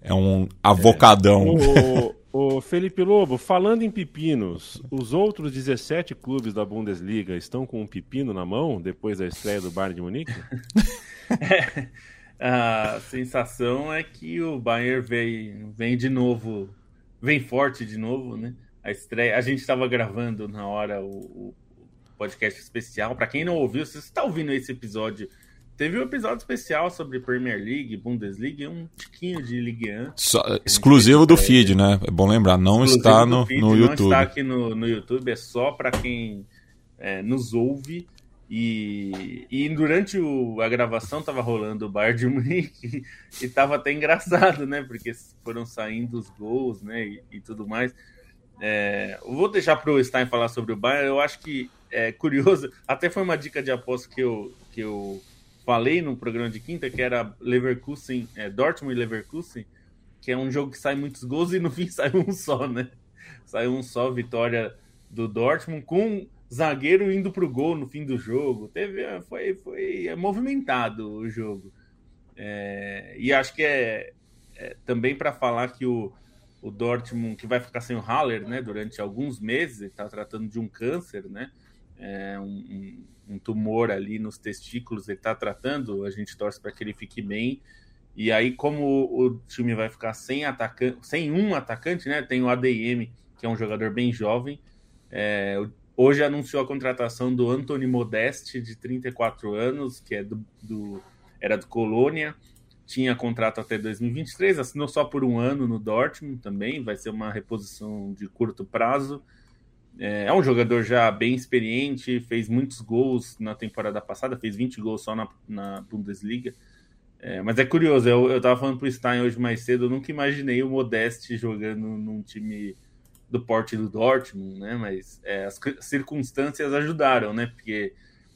É um avocadão. O, o Felipe Lobo, falando em pepinos, os outros 17 clubes da Bundesliga estão com um pepino na mão depois da estreia do Bayern de Munique? A sensação é que o Bayern vem, vem de novo, vem forte de novo, né? A estreia, a gente estava gravando na hora o, o podcast especial. Para quem não ouviu, se você está ouvindo esse episódio, teve um episódio especial sobre Premier League, Bundesliga um tiquinho de Ligue 1. Só- exclusivo do feed, né? É bom lembrar, não Exclusivo está no, feed, no Não YouTube. está aqui no, no YouTube, é só para quem é, nos ouve. E, e durante o- a gravação tava rolando o Bayern de Munique e tava até engraçado, né? Porque foram saindo os gols, né? E, e tudo mais. É, vou deixar para o Stein falar sobre o Bayern. Eu acho que é curioso. Até foi uma dica de aposta que eu, que eu falei no programa de quinta, que era Leverkusen, é, Dortmund e Leverkusen, que é um jogo que sai muitos gols e no fim sai um só, né? Sai um só, vitória do Dortmund, com zagueiro indo pro gol no fim do jogo. Teve, foi, foi é movimentado o jogo. É, e acho que é, é também para falar que o, o Dortmund, que vai ficar sem o Haller, né, durante alguns meses, está tratando de um câncer, né? É, um, um, tumor ali nos testículos, ele está tratando, a gente torce para que ele fique bem. E aí, como o time vai ficar sem atacante, sem um atacante, né? Tem o ADM, que é um jogador bem jovem. É, hoje anunciou a contratação do Anthony Modeste, de 34 anos, que é do, do era do Colônia tinha contrato até 2023, assinou só por um ano no Dortmund também, vai ser uma reposição de curto prazo. É, é um jogador já bem experiente, fez muitos gols na temporada passada, fez 20 gols só na, na Bundesliga. É, mas é curioso, eu, eu tava falando pro Stein hoje mais cedo, eu nunca imaginei o Modeste jogando num time do porte do Dortmund, né? Mas é, as circunstâncias ajudaram, né? Porque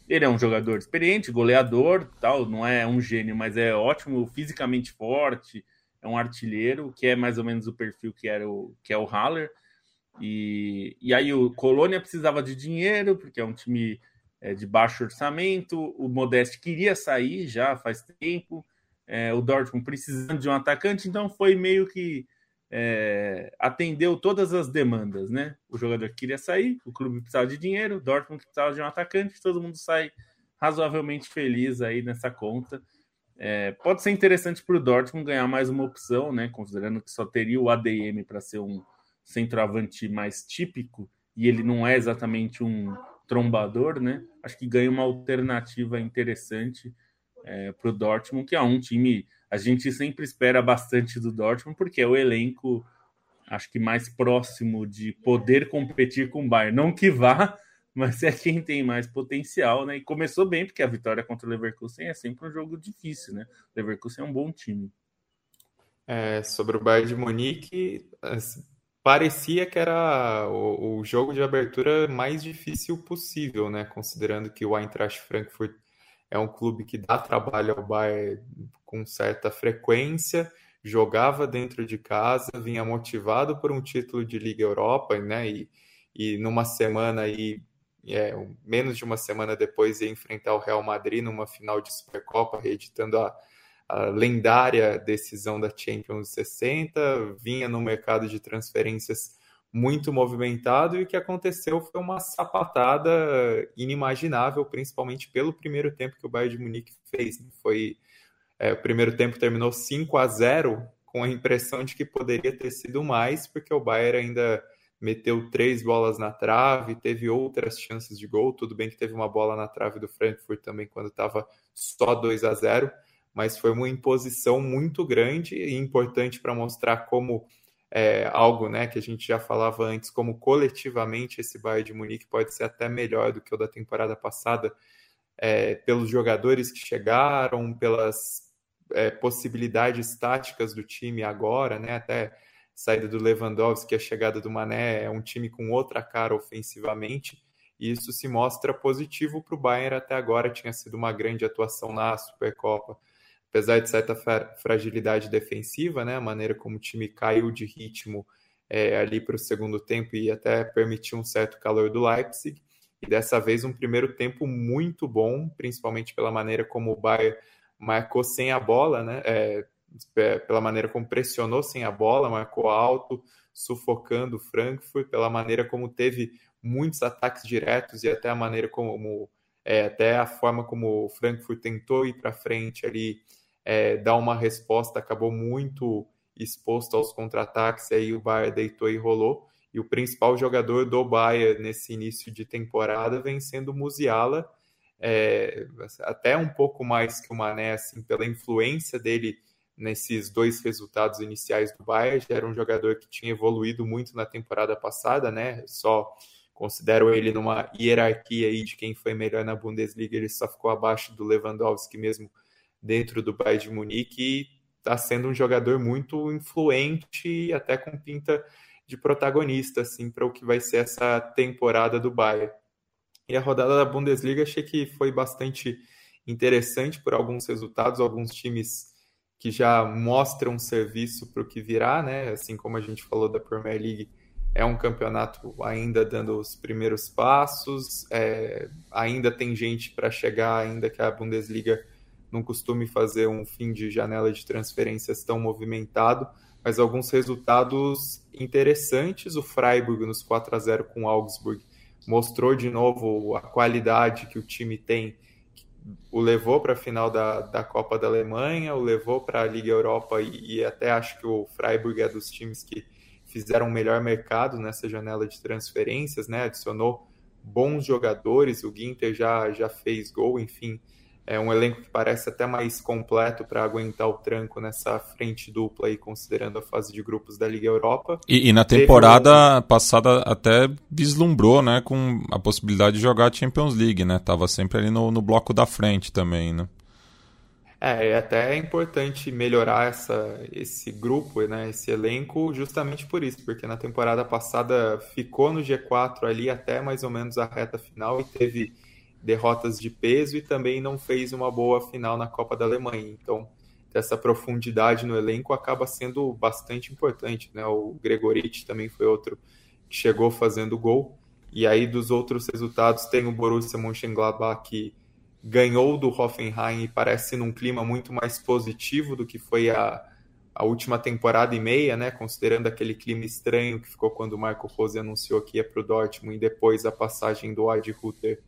ele é um jogador experiente, goleador, tal, não é um gênio, mas é ótimo, fisicamente forte, é um artilheiro, que é mais ou menos o perfil que era o que é o Haller. E, e aí o Colônia precisava de dinheiro, porque é um time é, de baixo orçamento, o Modeste queria sair já faz tempo, é, o Dortmund precisando de um atacante, então foi meio que é, atendeu todas as demandas, né? O jogador queria sair, o clube precisava de dinheiro, o Dortmund precisava de um atacante, todo mundo sai razoavelmente feliz aí nessa conta. É, pode ser interessante para o Dortmund ganhar mais uma opção, né? Considerando que só teria o ADM para ser um centroavante mais típico e ele não é exatamente um trombador, né? Acho que ganha uma alternativa interessante é, para o Dortmund, que é um time a gente sempre espera bastante do Dortmund, porque é o elenco, acho que mais próximo de poder competir com o Bayern. Não que vá, mas é quem tem mais potencial, né? E começou bem, porque a vitória contra o Leverkusen é sempre um jogo difícil, né? O Leverkusen é um bom time. É, sobre o Bayern de Munique, parecia que era o, o, jogo de abertura mais difícil possível, né? Considerando que o Eintracht Frankfurt é um clube que dá trabalho ao Bayern com certa frequência, jogava dentro de casa, vinha motivado por um título de Liga Europa, né? E, e numa semana aí, é, menos de uma semana depois, ia enfrentar o Real Madrid numa final de Supercopa, reeditando a, a lendária decisão da Champions 60, vinha no mercado de transferências muito movimentado e o que aconteceu foi uma sapatada inimaginável, principalmente pelo primeiro tempo que o Bayern de Munique fez. Foi é, o primeiro tempo terminou 5 a 0 com a impressão de que poderia ter sido mais, porque o Bayern ainda meteu três bolas na trave, teve outras chances de gol. Tudo bem que teve uma bola na trave do Frankfurt também quando estava só 2 a 0, mas foi uma imposição muito grande e importante para mostrar como é, algo né, que a gente já falava antes, como coletivamente esse Bayern de Munique pode ser até melhor do que o da temporada passada, é, pelos jogadores que chegaram, pelas é, possibilidades táticas do time agora, né, até saída do Lewandowski, a chegada do Mané, é um time com outra cara ofensivamente, e isso se mostra positivo para o Bayern até agora, tinha sido uma grande atuação na Supercopa apesar de certa fragilidade defensiva, né, a maneira como o time caiu de ritmo é, ali para o segundo tempo e até permitiu um certo calor do Leipzig. E dessa vez um primeiro tempo muito bom, principalmente pela maneira como o Bayern marcou sem a bola, né, é, pela maneira como pressionou sem a bola, marcou alto, sufocando o Frankfurt, pela maneira como teve muitos ataques diretos e até a maneira como é, até a forma como o Frankfurt tentou ir para frente ali é, dar uma resposta, acabou muito exposto aos contra-ataques, aí o Bayern deitou e rolou. E o principal jogador do Bayern nesse início de temporada vem sendo o Musiala, é, até um pouco mais que o Mané, assim, pela influência dele nesses dois resultados iniciais do Bayern. Já era um jogador que tinha evoluído muito na temporada passada, né? Só considero ele numa hierarquia aí de quem foi melhor na Bundesliga, ele só ficou abaixo do Lewandowski mesmo dentro do Bayern de Munique e está sendo um jogador muito influente e até com pinta de protagonista assim para o que vai ser essa temporada do Bayern. E a rodada da Bundesliga achei que foi bastante interessante por alguns resultados, alguns times que já mostram serviço para o que virá, né? Assim como a gente falou da Premier League, é um campeonato ainda dando os primeiros passos, é, ainda tem gente para chegar, ainda que a Bundesliga não costume fazer um fim de janela de transferências tão movimentado, mas alguns resultados interessantes. O Freiburg nos 4 a 0 com o Augsburg mostrou de novo a qualidade que o time tem, o levou para a final da, da Copa da Alemanha, o levou para a Liga Europa e, e, até acho que o Freiburg é dos times que fizeram o melhor mercado nessa janela de transferências, né? Adicionou bons jogadores, o Ginter já, já fez gol, enfim, é um elenco que parece até mais completo para aguentar o tranco nessa frente dupla aí, considerando a fase de grupos da Liga Europa. E, e na temporada um... passada até vislumbrou, né, com a possibilidade de jogar a Champions League, né? Tava sempre ali no, no bloco da frente também, né? É, é até importante melhorar essa, esse grupo, né, esse elenco, justamente por isso, porque na temporada passada ficou no G4 ali até mais ou menos a reta final e teve derrotas de peso e também não fez uma boa final na Copa da Alemanha. Então, essa profundidade no elenco acaba sendo bastante importante. Né? O Gregorich também foi outro que chegou fazendo gol. E aí, dos outros resultados, tem o Borussia Mönchengladbach que ganhou do Hoffenheim e parece num clima muito mais positivo do que foi a, a última temporada e meia, né? Considerando aquele clima estranho que ficou quando o Marco Rose anunciou que ia para o Dortmund e depois a passagem do Adi Hutter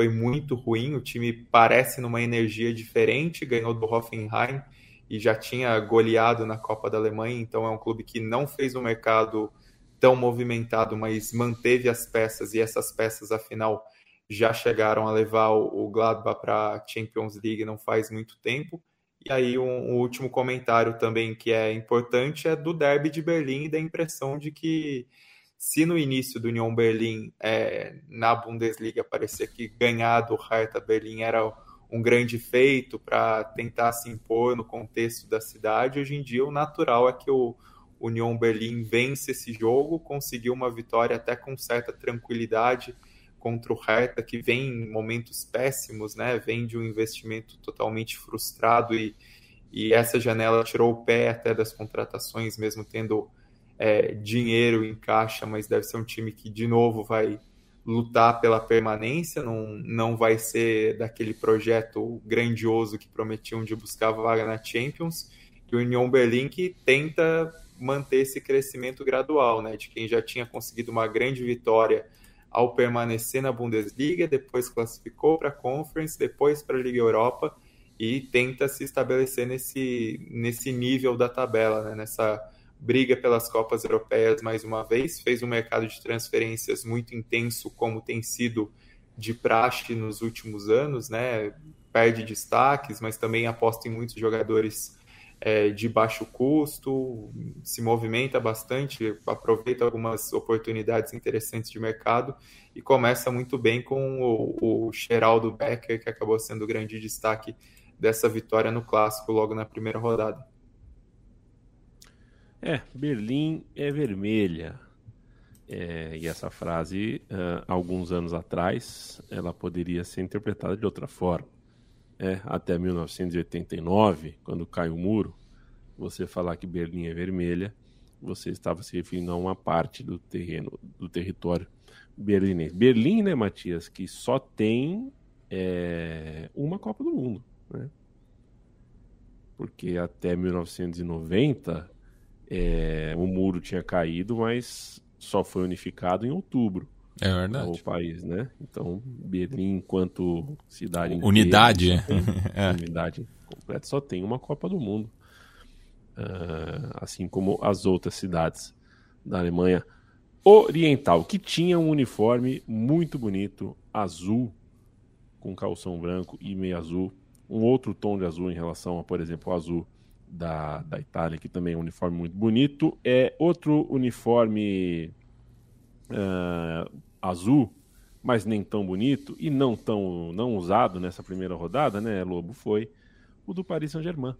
foi muito ruim. O time parece numa energia diferente, ganhou do Hoffenheim e já tinha goleado na Copa da Alemanha, então é um clube que não fez um mercado tão movimentado, mas manteve as peças e essas peças, afinal, já chegaram a levar o Gladbach para a Champions League não faz muito tempo. E aí, um, um, último comentário também que é importante é do derby de Berlim e da impressão de que se no início do Union Berlim é, na Bundesliga parecia que ganhar do Hertha Berlim era um grande feito para tentar se impor no contexto da cidade, hoje em dia o natural é que o Union Berlim vence esse jogo, conseguiu uma vitória até com certa tranquilidade contra o Hertha, que vem em momentos péssimos, né? vem de um investimento totalmente frustrado e, e essa janela tirou o pé até das contratações, mesmo tendo é, dinheiro em caixa, mas deve ser um time que, de novo, vai lutar pela permanência, não, não vai ser daquele projeto grandioso que prometiam de buscar vaga na Champions, e o Union Berlin que tenta manter esse crescimento gradual, né, de quem já tinha conseguido uma grande vitória ao permanecer na Bundesliga, depois classificou para a Conference, depois para a Liga Europa e tenta se estabelecer nesse, nesse nível da tabela, né, nessa briga pelas Copas Europeias mais uma vez, fez um mercado de transferências muito intenso, como tem sido de praxe nos últimos anos, né? Perde destaques, mas também aposta em muitos jogadores é, de baixo custo, se movimenta bastante, aproveita algumas oportunidades interessantes de mercado e começa muito bem com o, o Geraldo Becker, que acabou sendo o grande destaque dessa vitória no clássico logo na primeira rodada. É, Berlim é vermelha. É, e essa frase, uh, alguns anos atrás, ela poderia ser interpretada de outra forma. É, até 1989, quando cai o muro, você falar que Berlim é vermelha, você estava se referindo a uma parte do terreno, do território berlinês. Berlim, né, Matias, que só tem é, uma Copa do Mundo, né? Porque até 1990 é, o muro tinha caído, mas só foi unificado em outubro. É verdade. O país, né? Então, Berlim, enquanto cidade. Unidade. Inteira, é. Unidade completa, só tem uma Copa do Mundo. Uh, assim como as outras cidades da Alemanha Oriental, que tinha um uniforme muito bonito, azul, com calção branco e meio azul. Um outro tom de azul em relação a, por exemplo, o azul da, da Itália, que também é um uniforme muito bonito. É outro uniforme uh, azul, mas nem tão bonito e não tão não usado nessa primeira rodada, né, Lobo? Foi o do Paris Saint-Germain,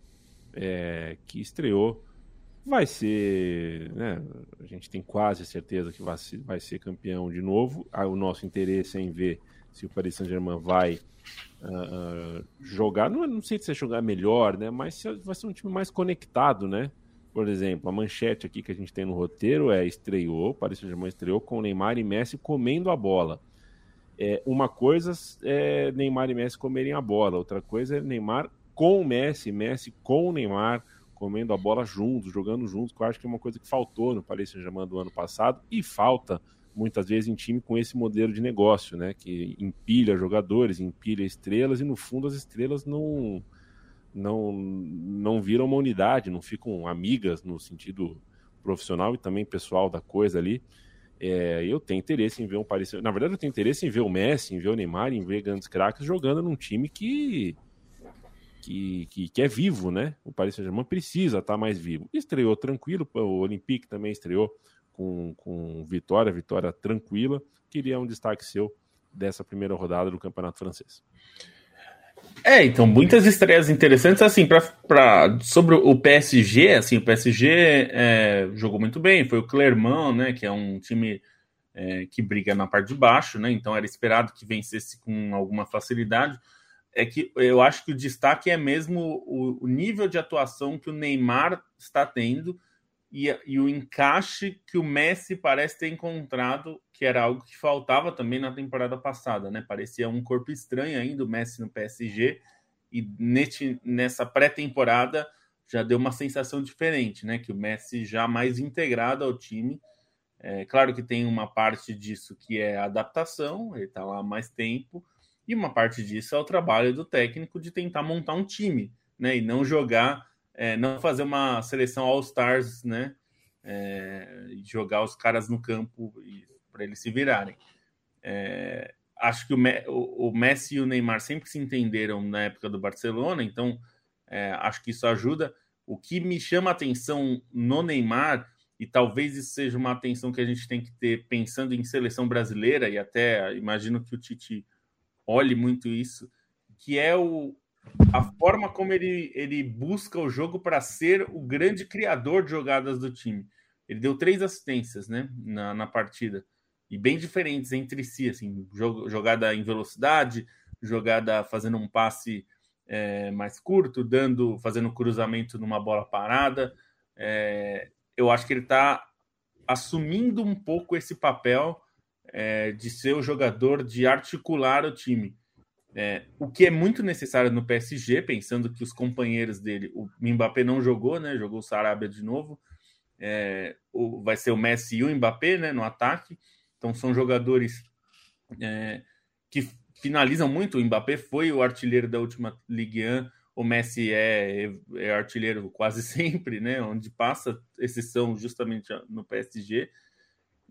é, que estreou. Vai ser, né? A gente tem quase certeza que vai vai ser campeão de novo. Ah, o nosso interesse é em ver se o Paris Saint-Germain vai uh, jogar, não, não sei se é jogar melhor, né? Mas vai ser um time mais conectado, né? Por exemplo, a manchete aqui que a gente tem no roteiro é estreou, Paris Saint-Germain estreou com Neymar e Messi comendo a bola. É, uma coisa é Neymar e Messi comerem a bola, outra coisa é Neymar com Messi, Messi com Neymar comendo a bola juntos, jogando juntos, que eu acho que é uma coisa que faltou no Paris Saint-Germain do ano passado e falta muitas vezes em time com esse modelo de negócio, né? Que empilha jogadores, empilha estrelas e no fundo as estrelas não não não viram uma unidade, não ficam amigas no sentido profissional e também pessoal da coisa ali. É, eu tenho interesse em ver um Paris. Na verdade, eu tenho interesse em ver o Messi, em ver o Neymar, em ver grandes craques jogando num time que que, que, que, é vivo, né? O Paris Saint-Germain precisa estar mais vivo. Estreou tranquilo, o Olympique também estreou com, com vitória, vitória tranquila. Queria um destaque seu dessa primeira rodada do Campeonato Francês. É, então, muitas estreias interessantes, assim, pra, pra, sobre o PSG, assim, o PSG é, jogou muito bem, foi o Clermont, né, que é um time é, que briga na parte de baixo, né, então era esperado que vencesse com alguma facilidade, é que eu acho que o destaque é mesmo o, o nível de atuação que o Neymar está tendo, e, e, o encaixe que o Messi parece ter encontrado, que era algo que faltava também na temporada passada, né? Parecia um corpo estranho ainda o Messi no PSG, e neste, nessa pré-temporada já deu uma sensação diferente, né? Que o Messi já mais integrado ao time. É, claro que tem uma parte disso que é adaptação, ele está lá há mais tempo, e uma parte disso é o trabalho do técnico de tentar montar um time, né? E não jogar é, não fazer uma seleção All-Stars, né? É, jogar os caras no campo para eles se virarem. É, acho que o, o, Messi e o Neymar sempre se entenderam na época do Barcelona, então é, acho que isso ajuda. O que me chama atenção no Neymar, e talvez isso seja uma atenção que a gente tem que ter pensando em seleção brasileira, e até imagino que o Tite olhe muito isso, que é o, a forma como ele, ele busca o jogo para ser o grande criador de jogadas do time. Ele deu três assistências né, na, na partida, e bem diferentes entre si, assim, jogada em velocidade, jogada fazendo um passe é, mais curto, dando, fazendo cruzamento numa bola parada. É, eu acho que ele está assumindo um pouco esse papel é, de ser o jogador de articular o time. É, o que é muito necessário no PSG, pensando que os companheiros dele, o Mbappé não jogou, né? Jogou o Sarabia de novo. É, o, vai ser o Messi e o Mbappé, né? No ataque. Então são jogadores é, que finalizam muito. O Mbappé foi o artilheiro da última Ligue 1. O Messi é, é artilheiro quase sempre, né? Onde passa, exceção justamente no PSG.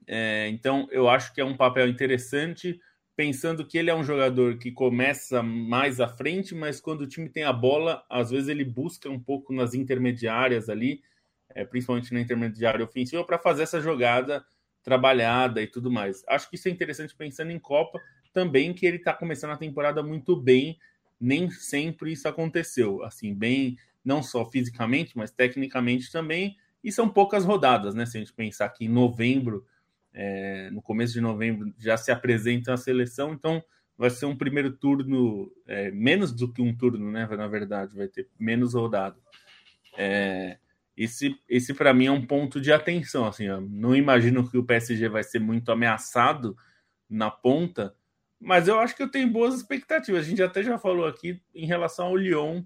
É, então eu acho que é um papel interessante pensando que ele é um jogador que começa mais à frente, mas quando o time tem a bola, às vezes ele busca um pouco nas intermediárias ali, é, principalmente na intermediária ofensiva, para fazer essa jogada trabalhada e tudo mais. Acho que isso é interessante pensando em Copa, também que ele está começando a temporada muito bem, nem sempre isso aconteceu, assim, bem, não só fisicamente, mas tecnicamente também, e são poucas rodadas, né? Se a gente pensar que em novembro é, no começo de novembro já se apresenta a seleção, então vai ser um primeiro turno é, menos do que um turno, né? Na verdade, vai ter menos rodado. É, esse, esse para mim é um ponto de atenção. Assim, não imagino que o PSG vai ser muito ameaçado na ponta, mas eu acho que eu tenho boas expectativas. A gente até já falou aqui em relação ao Lyon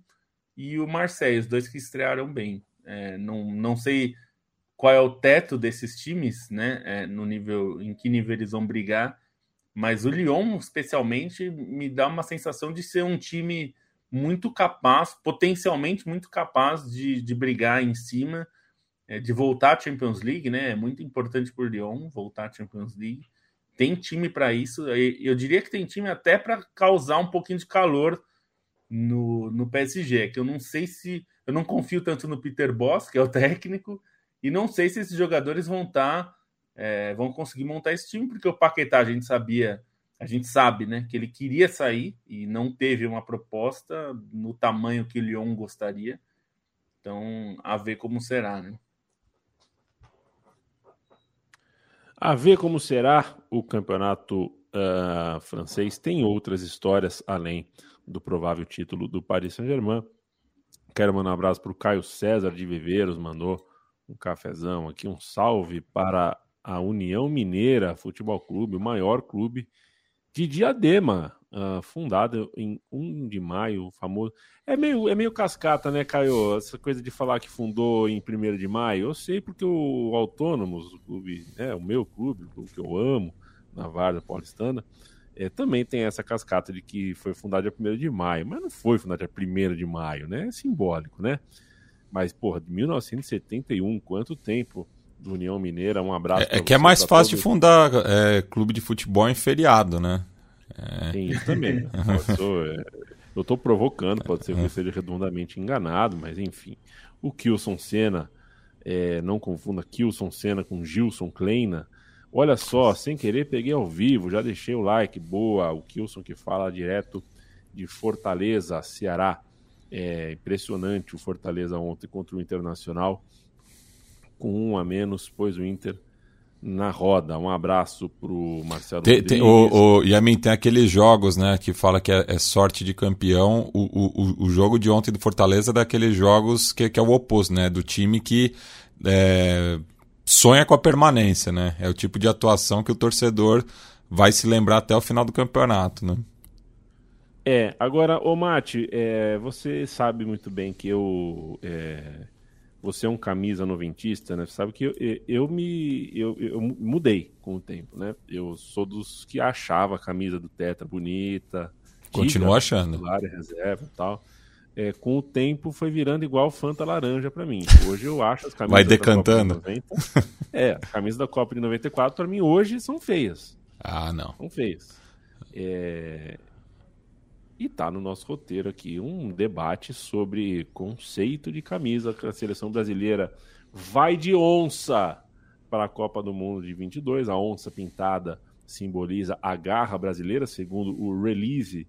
e o Marseille, os dois que estrearam bem. É, não, não sei qual é o teto desses times, né? É, no nível, em que nível eles vão brigar. Mas o Lyon, especialmente, me dá uma sensação de ser um time muito capaz, potencialmente muito capaz de, de brigar em cima, é, de voltar à Champions League, né? É muito importante para o Lyon voltar à Champions League. Tem time para isso. Eu diria que tem time até para causar um pouquinho de calor no, no PSG. É que eu não sei se. Eu não confio tanto no Peter Boss, que é o técnico, e não sei se esses jogadores vão estar, tá, é, vão conseguir montar esse time, porque o Paquetá a gente sabia, a gente sabe, né, que ele queria sair e não teve uma proposta no tamanho que o Lyon gostaria. Então, a ver como será, né? A ver como será o campeonato uh, francês. Tem outras histórias além do provável título do Paris Saint-Germain. Quero mandar um abraço para o Caio César de Viveiros, mandou um cafezão aqui, um salve para a União Mineira Futebol Clube, o maior clube de Diadema, uh, fundada em 1 de maio, famoso. É meio, é meio cascata, né, Caio? Essa coisa de falar que fundou em 1 de maio. Eu sei porque o Autônomos, o clube, né, o meu clube, o clube que eu amo, na Varda Paulistana, é, também tem essa cascata de que foi fundado dia 1 de maio, mas não foi fundado dia 1 de maio, né? É simbólico, né? Mas, porra, de 1971, quanto tempo do União Mineira? Um abraço. É, é que é mais fácil todos. de fundar é, clube de futebol em feriado, né? É. Tem isso também. Sou, é, eu estou provocando, pode ser que eu esteja redondamente enganado, mas enfim. O Kilson Senna, é, não confunda Kilson Senna com Gilson Kleina, Olha só, sem querer peguei ao vivo, já deixei o like, boa. O Kilson que fala direto de Fortaleza, Ceará. É impressionante o Fortaleza ontem contra o Internacional, com um a menos, pôs o Inter na roda. Um abraço pro Marcelo tem, tem, o, o Yamin, tem aqueles jogos, né, que fala que é, é sorte de campeão. O, o, o, jogo de ontem do Fortaleza é daqueles jogos que, que é o oposto, né, do time que é, sonha com a permanência, né? É o tipo de atuação que o torcedor vai se lembrar até o final do campeonato, né? É, agora, ô Mate, é, você sabe muito bem que eu. É, você é um camisa noventista, né? Você sabe que eu, eu me. Eu, eu, mudei com o tempo, né? Eu sou dos que achava a camisa do Tetra bonita. Continua achando. Reserva e tal é, com o tempo foi virando igual Fanta Laranja para mim. Hoje eu acho as camisas Vai decantando. da Copa de 90. é, as camisas da Copa de 94 para mim hoje são feias. Ah, não. São feias. É... E tá no nosso roteiro aqui um debate sobre conceito de camisa que a seleção brasileira vai de onça para a Copa do Mundo de 22. A onça pintada simboliza a garra brasileira, segundo o release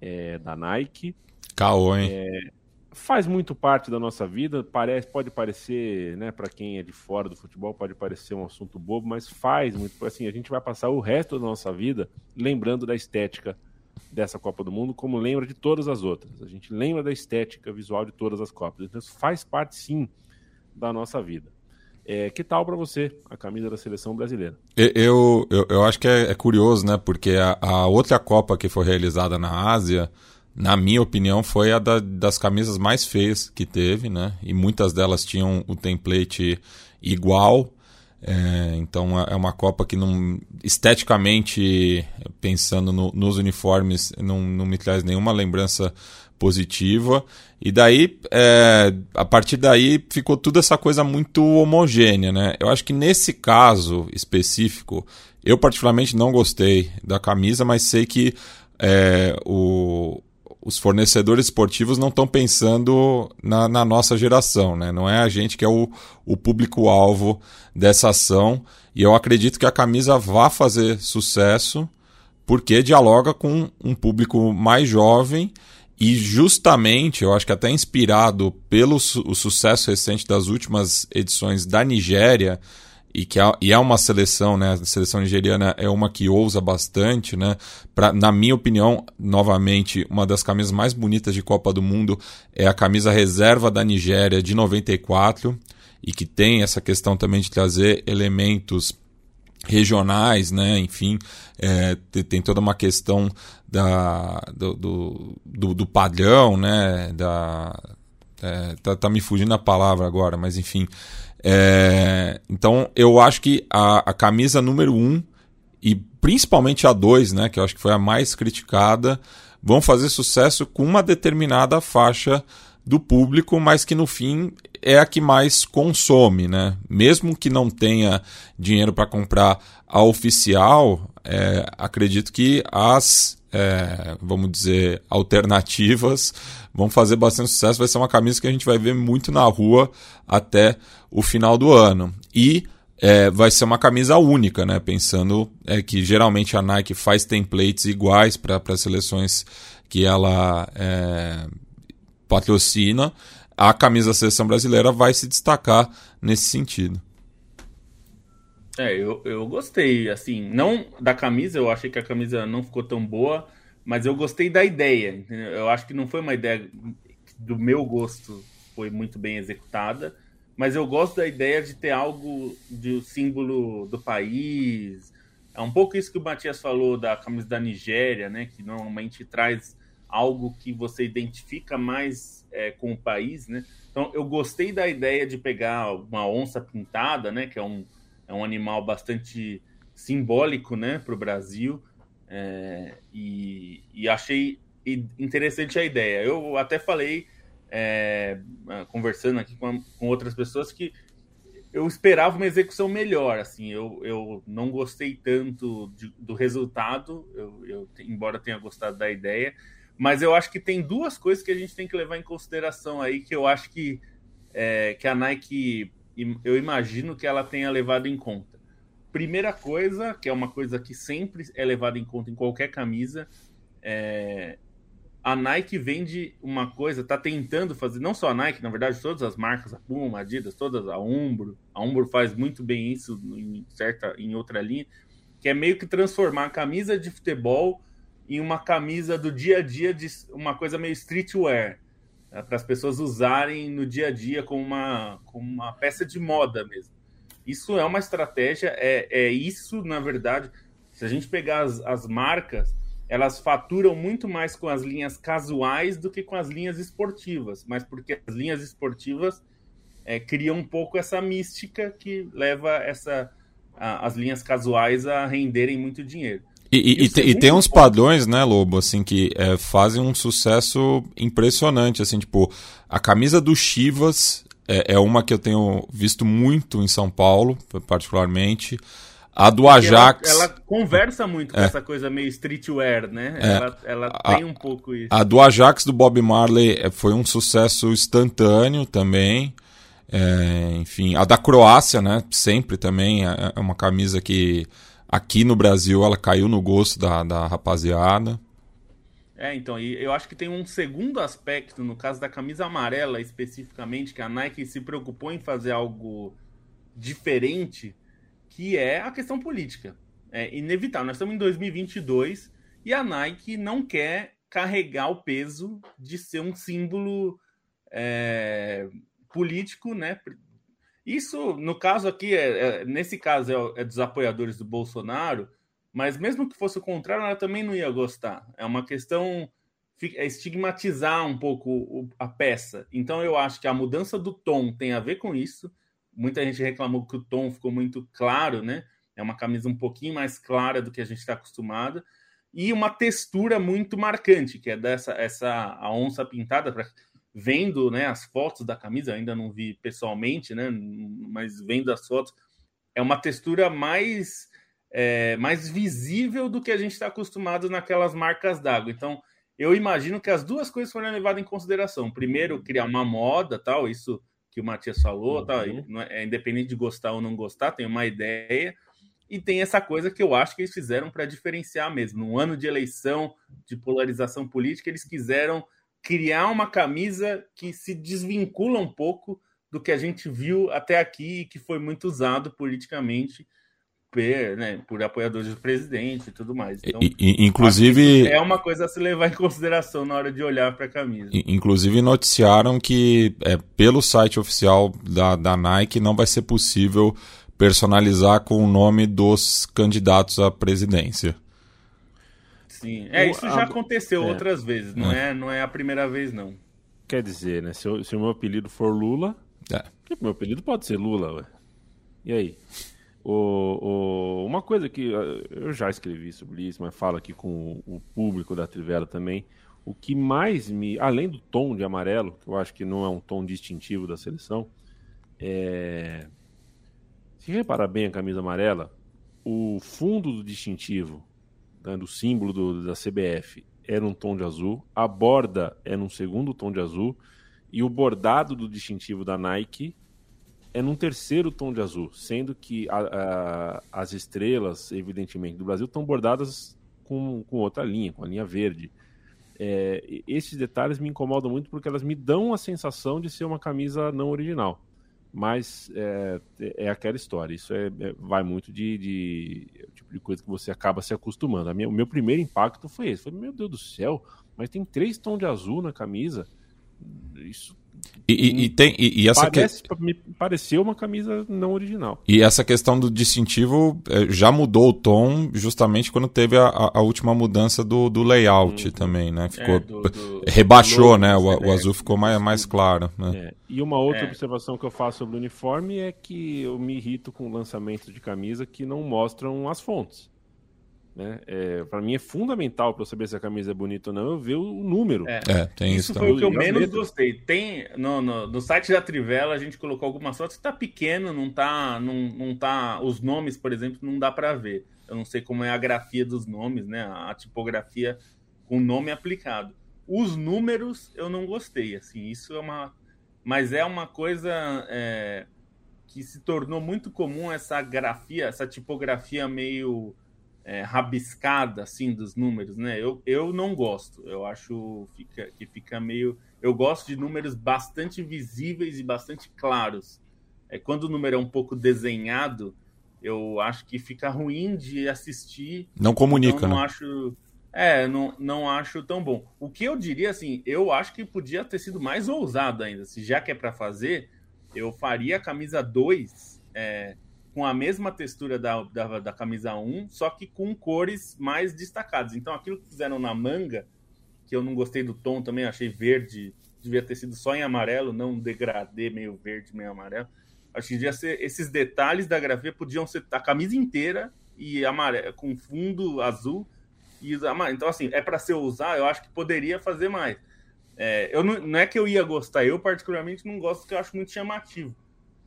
é, da Nike. Caô, hein? É, faz muito parte da nossa vida, parece, pode parecer, né, para quem é de fora do futebol, pode parecer um assunto bobo, mas faz muito, assim, a gente vai passar o resto da nossa vida lembrando da estética dessa Copa do Mundo, como lembra de todas as outras. A gente lembra da estética visual de todas as Copas. Então isso faz parte sim da nossa vida. É, que tal para você a camisa da seleção brasileira? Eu, eu, eu acho que é, é curioso, né? Porque a, a outra Copa que foi realizada na Ásia, na minha opinião, foi a da, das camisas mais feias que teve, né? E muitas delas tinham o template igual. É, então é uma Copa que não esteticamente, pensando no, nos uniformes, não, não me traz nenhuma lembrança positiva. E daí, é, a partir daí, ficou tudo essa coisa muito homogênea, né? Eu acho que nesse caso específico, eu particularmente não gostei da camisa, mas sei que é, o, os fornecedores esportivos não estão pensando na, na, nossa geração, né? Não é a gente que é o, o público-alvo dessa ação. E eu acredito que a camisa vá fazer sucesso porque dialoga com um público mais jovem e justamente, eu acho que até inspirado pelo su o sucesso recente das últimas edições da Nigéria, e que é, uma seleção, né? A seleção nigeriana é uma que ousa bastante, né? Pra, na minha opinião, novamente, uma das camisas mais bonitas de Copa do Mundo é a camisa reserva da Nigéria de 94 e que tem essa questão também de trazer elementos regionais, né? Enfim, é, tem toda uma questão da, do, do, do padrão, né? Da, é, tá, tá me fugindo a palavra agora, mas enfim, é, então eu acho que a, a camisa número 1 um, e principalmente a 2, né, que eu acho que foi a mais criticada, vão fazer sucesso com uma determinada faixa do público, mas que no fim é a que mais consome, né? Mesmo que não tenha dinheiro para comprar a oficial, é, acredito que as é, vamos dizer, alternativas vão fazer bastante sucesso. Vai ser uma camisa que a gente vai ver muito na rua até o final do ano. E é, vai ser uma camisa única, né? Pensando é, que geralmente a Nike faz templates iguais para seleções que ela é, patrocina. A camisa da seleção brasileira vai se destacar nesse sentido. É, eu, eu gostei, assim, não da camisa, eu achei que a camisa não ficou tão boa, mas eu gostei da ideia. Entendeu? Eu acho que não foi uma ideia do meu gosto, foi muito bem executada, mas eu gosto da ideia de ter algo de símbolo do país, É um pouco isso que o Matias falou da camisa da Nigéria, né? Que normalmente traz algo que você identifica mais é, com o país, né? Então eu gostei da ideia de pegar uma onça pintada, né? Que é um, é um animal bastante simbólico, né? Para o Brasil. É, e, e, achei interessante a ideia. Eu até falei, é, conversando aqui com, com outras pessoas, que eu esperava uma execução melhor, assim, eu, eu não gostei tanto de, do resultado, eu, eu, embora tenha gostado da ideia, mas eu acho que tem duas coisas que a gente tem que levar em consideração aí, que eu acho que, é, que a Nike, eu imagino que ela tenha levado em conta. Primeira coisa, que é uma coisa que sempre é levada em conta em qualquer camisa, é, a Nike vende uma coisa, tá tentando fazer, não só a Nike, na verdade, todas as marcas, a Puma, a Adidas, todas, a Umbro, a Umbro faz muito bem isso em certa, em outra linha, que é meio que transformar a camisa de futebol em uma camisa do dia a dia, de uma coisa meio streetwear, né, para as pessoas usarem no dia a dia como uma, como uma peça de moda mesmo. Isso é uma estratégia, é, é isso, na verdade, se a gente pegar as, as marcas, elas faturam muito mais com as linhas casuais do que com as linhas esportivas, mas porque as linhas esportivas é, criam um pouco essa mística que leva essa, a, as linhas casuais a renderem muito dinheiro. E, e, e, e tem uns padrões, né, Lobo, assim, que é, fazem um sucesso impressionante, assim, tipo, a camisa do Chivas é, é uma que eu tenho visto muito em São Paulo, particularmente, a do Ajax. Ela, ela conversa muito com é. essa coisa meio streetwear, né? É. Ela, ela a, tem um pouco isso. A do Ajax do Bob Marley é, foi um sucesso instantâneo também. É, enfim, a da Croácia, né? Sempre também é uma camisa que aqui no Brasil ela caiu no gosto da, da rapaziada. É, então, e eu acho que tem um segundo aspecto, no caso da camisa amarela especificamente, que a Nike se preocupou em fazer algo diferente que é a questão política. É inevitável. Nós estamos em 2022 e a Nike não quer carregar o peso de ser um símbolo é, político, né? Isso, no caso aqui, é, é, nesse caso é, é, dos apoiadores do Bolsonaro, mas mesmo que fosse o contrário, ela também não ia gostar. É uma questão é estigmatizar um pouco a peça. Então eu acho que a mudança do tom tem a ver com isso muita gente reclamou que o tom ficou muito claro, né? É uma camisa um pouquinho mais clara do que a gente está acostumado e uma textura muito marcante, que é dessa essa a onça pintada vendo, né, as fotos da camisa, ainda não vi pessoalmente, né, mas vendo as fotos, é uma textura mais é, mais visível do que a gente está acostumado naquelas marcas d'água. Então, eu imagino que as duas coisas foram levadas em consideração. Primeiro, criar uma moda, tal, isso que o Matias falou, uhum. tá? é independente de gostar ou não gostar, tem uma ideia. E tem essa coisa que eu acho que eles fizeram para diferenciar mesmo. No ano de eleição, de polarização política, eles quiseram criar uma camisa que se desvincula um pouco do que a gente viu até aqui e que foi muito usado politicamente por, né, por apoiadores do presidente e tudo mais. Então, e, inclusive é uma coisa a se levar em consideração na hora de olhar para a camisa. Inclusive noticiaram que é, pelo site oficial da, da Nike não vai ser possível personalizar com o nome dos candidatos à presidência. Sim, é, isso já aconteceu é. outras vezes, não é. é. não é a primeira vez, não. Quer dizer, né? Se, se o meu apelido for Lula, é. meu apelido pode ser Lula, ué. E aí? O, o, uma coisa que eu já escrevi sobre isso, mas falo aqui com o, o público da Trivela também. O que mais me. Além do tom de amarelo, que eu acho que não é um tom distintivo da seleção, é. Se reparar bem a camisa amarela, o fundo do distintivo, né, do símbolo do, da CBF, era um tom de azul, a borda era um segundo tom de azul, e o bordado do distintivo da Nike é num terceiro tom de azul, sendo que a, a, as estrelas, evidentemente, do Brasil estão bordadas com, com outra linha, com a linha verde. É, esses detalhes me incomodam muito porque elas me dão a sensação de ser uma camisa não original. Mas é, é aquela história, isso é, é vai muito de, de é tipo de coisa que você acaba se acostumando. Minha, o meu primeiro impacto foi esse: foi, meu Deus do céu, mas tem três tons de azul na camisa. Isso E, e, e tem, e, e essa Parece, que... Me pareceu uma camisa não original. E essa questão do distintivo é, já mudou o tom justamente quando teve a, a última mudança do, do layout uhum. também, né? Ficou, é, do, do, rebaixou, né? O, o, azul ficou mais, mais claro. Né? É. E uma outra é. observação que eu faço sobre o uniforme é que eu me irrito com lançamentos de camisa que não mostram as fontes. Né? É, para mim é fundamental para eu saber se a camisa é bonita ou não, eu ver o número. É, é tem isso, isso foi o que eu menos gostei. Tem no, no, no, site da Trivela a gente colocou algumas fotos que tá pequeno, não tá, não, não tá, os nomes, por exemplo, não dá para ver. Eu não sei como é a grafia dos nomes, né? A tipografia com nome aplicado. Os números eu não gostei, assim, isso é uma, mas é uma coisa é, que se tornou muito comum essa grafia, essa tipografia meio é, rabiscada assim dos números, né? Eu, eu não gosto. Eu acho fica, que fica meio. Eu gosto de números bastante visíveis e bastante claros. É, quando o número é um pouco desenhado, eu acho que fica ruim de assistir. Não comunica, então não né? acho. É, não, não acho tão bom. O que eu diria assim, eu acho que podia ter sido mais ousado ainda. Se já que é para fazer, eu faria a camisa 2 é, com a mesma textura da, da, da, camisa 1, só que com cores mais destacadas. Então, aquilo que fizeram na manga, que eu não gostei do tom também, achei verde, devia ter sido só em amarelo, não um degradê meio verde, meio amarelo. Acho que devia ser, esses detalhes da grafia podiam ser a camisa inteira e amarelo, com fundo azul. E, então, assim, é para ser usar, eu acho que poderia fazer mais. É, eu não, não é que eu ia gostar, eu particularmente não gosto, porque eu acho muito chamativo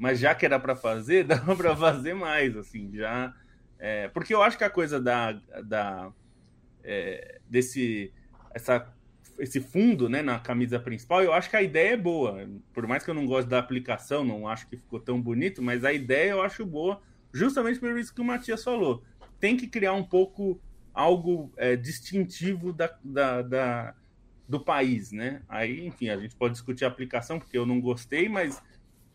mas já que era para fazer, dava para fazer mais, assim, já. É, porque eu acho que a coisa da, da é, desse essa, esse fundo, né, na camisa principal, eu acho que a ideia é boa. Por mais que eu não goste da aplicação, não acho que ficou tão bonito, mas a ideia eu acho boa, justamente por isso que o Matias falou. Tem que criar um pouco algo é, distintivo da, da, da, do país, né? Aí, enfim, a gente pode discutir a aplicação, porque eu não gostei, mas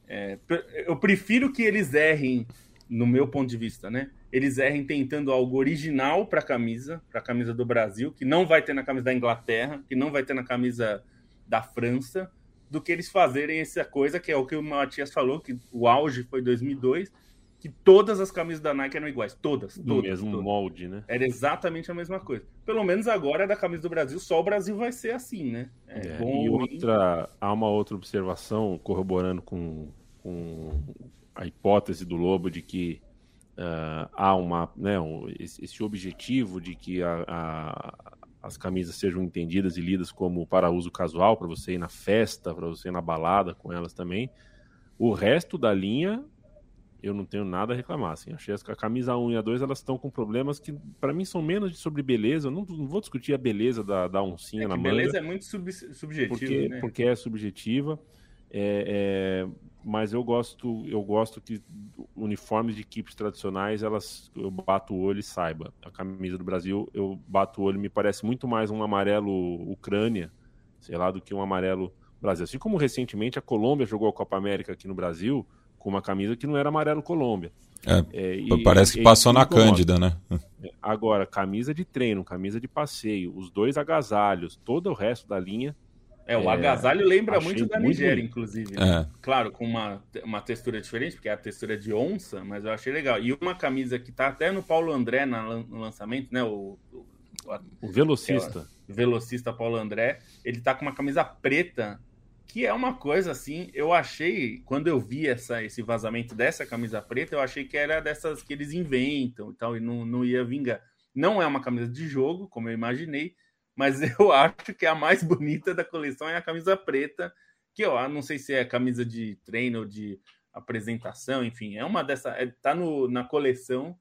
é, eu prefiro que eles errem, no meu ponto de vista, né? Eles errem tentando algo original para a camisa, para a camisa do Brasil, que não vai ter na camisa da Inglaterra, que não vai ter na camisa da França, do que eles fazerem essa coisa que é o que o Matias falou, que o auge foi 2002, que todas as camisas da Nike eram iguais, todas, do todas, mesmo todas. molde, né? Era exatamente a mesma coisa. Pelo menos agora da camisa do Brasil, só o Brasil vai ser assim, né? É, é, bom, e outra, há uma outra observação corroborando com, com a hipótese do Lobo de que uh, há uma, né, um, esse objetivo de que a, a, as camisas sejam entendidas e lidas como para uso casual, para você ir na festa, para você ir na balada com elas também. O resto da linha eu não tenho nada a reclamar. Assim. Achei que a camisa 1 e a 2 elas estão com problemas que, para mim, são menos sobre beleza. Eu não, não, vou discutir a beleza da, da oncinha é na manga. Beleza é muito sub, subjetiva. Porque, né? porque é subjetiva. É, é, mas eu gosto, eu gosto que uniformes de equipes tradicionais, elas eu bato o olho e saiba. A camisa do Brasil, eu bato o olho, me parece muito mais um amarelo Ucrânia, sei lá, do que um amarelo Brasil. Assim como recentemente a Colômbia jogou a Copa América aqui no Brasil, com uma camisa que não era amarelo Colômbia. É, é, parece que passou na Cândida, né? É, agora, camisa de treino, camisa de passeio, os dois agasalhos, todo o resto da linha. É, o é, agasalho lembra muito da Nigéria, inclusive. É. Claro, com uma, uma textura diferente, porque é a textura de onça, mas eu achei legal. E uma camisa que tá até no Paulo André no lançamento, né? O, o, o velocista. velocista Paulo André, ele tá com uma camisa preta que é uma coisa assim, eu achei, quando eu vi essa, esse vazamento dessa camisa preta, eu achei que era dessas que eles inventam e tal, e não, não ia vingar. Não é uma camisa de jogo, como eu imaginei, mas eu acho que a mais bonita da coleção é a camisa preta, que eu não sei se é camisa de treino ou de apresentação, enfim, é uma dessa, é, tá no, na coleção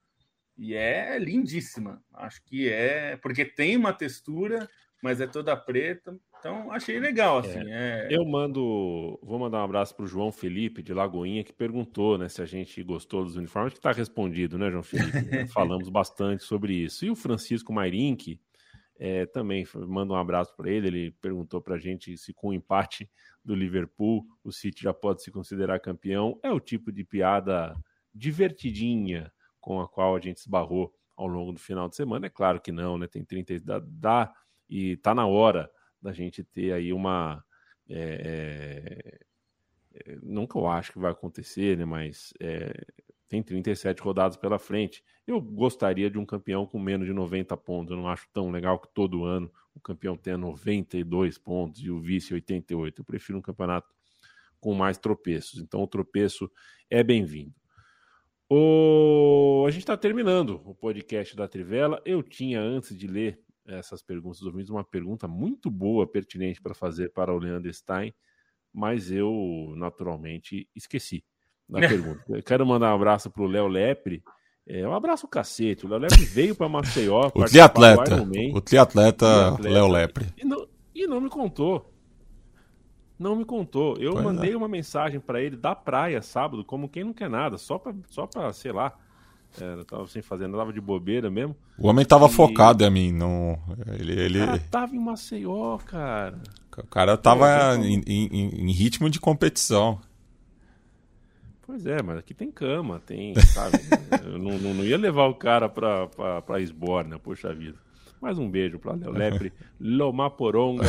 e é lindíssima. Acho que é, porque tem uma textura, mas é toda preta. Então, achei legal, assim. É. É... Eu mando. Vou mandar um abraço para o João Felipe, de Lagoinha, que perguntou né, se a gente gostou dos uniformes, que está respondido, né, João Felipe? Falamos bastante sobre isso. E o Francisco Mairink é, também manda um abraço para ele. Ele perguntou para a gente se com o empate do Liverpool o City já pode se considerar campeão. É o tipo de piada divertidinha com a qual a gente esbarrou ao longo do final de semana. É claro que não, né? Tem 30 dá, dá e tá na hora da gente ter aí uma É, é, é nunca eu acho que vai acontecer, né? Mas é, tem 37 rodadas pela frente. Eu gostaria de um campeão com menos de 90 pontos. Eu não acho tão legal que todo ano o campeão tenha 92 pontos e o vice 88. Eu prefiro um campeonato com mais tropeços. Então o tropeço é bem-vindo. O... A gente está terminando o podcast da Trivela. Eu tinha, antes de ler essas perguntas dos uma pergunta muito boa, pertinente para fazer para o Leandro Stein, mas eu, naturalmente, esqueci da pergunta. Eu quero mandar um abraço para o Léo Lepre. É, um abraço cacete. O Léo Lepre veio para Maceió. o triatleta. O triatleta Léo Lepre. E não, e não me contou. Não me contou. Eu pois mandei é. uma mensagem para ele da praia sábado, como quem não quer nada, só para, só pra sei lá. É, tava sem fazer, não tava de bobeira mesmo. O homem tava e... focado em mim, não. Ele, ele... O cara tava em Maceió, cara. O cara tava em, em, em, ritmo de competição. Pois é, mas aqui tem cama, tem, sabe? Eu não, não, não, ia levar o cara pra, pra, pra Esborna, poxa vida. Mais um beijo pra Léo Lepre, Lomaporonga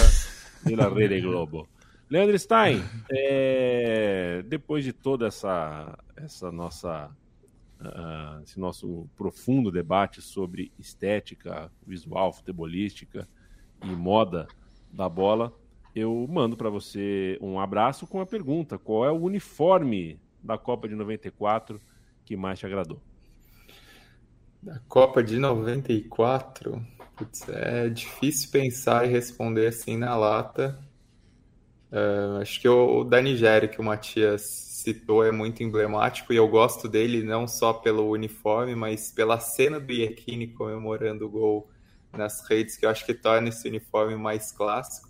e la Rede Globo. Leandro Stein, é, depois de toda essa, essa nossa, uh, esse nosso profundo debate sobre estética visual, futebolística e moda da bola, eu mando para você um abraço com a pergunta: qual é o uniforme da Copa de 94 que mais te agradou? Da Copa de 94, putz, é difícil pensar e responder assim na lata Uh, acho que o, o, da Nigéria, que o Matias citou, é muito emblemático e eu gosto dele não só pelo uniforme, mas pela cena do Iekini comemorando o gol nas redes, que eu acho que torna esse uniforme mais clássico.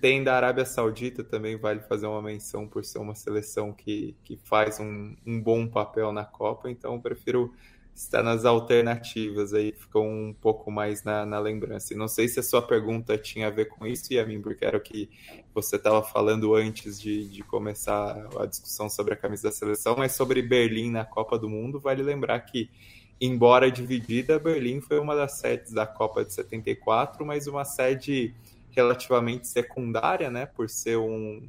Tem da Arábia Saudita também, vale fazer uma menção por ser uma seleção que, que faz um, um bom papel na Copa, então prefiro está nas alternativas aí, ficou um pouco mais na, na lembrança. E não sei se a sua pergunta tinha a ver com isso, Yamin, porque era o que você estava falando antes de, de começar a discussão sobre a camisa da seleção, mas sobre Berlim na Copa do Mundo, vale lembrar que, embora dividida, Berlim foi uma das sedes da Copa de 74, mas uma sede relativamente secundária, né, por ser um,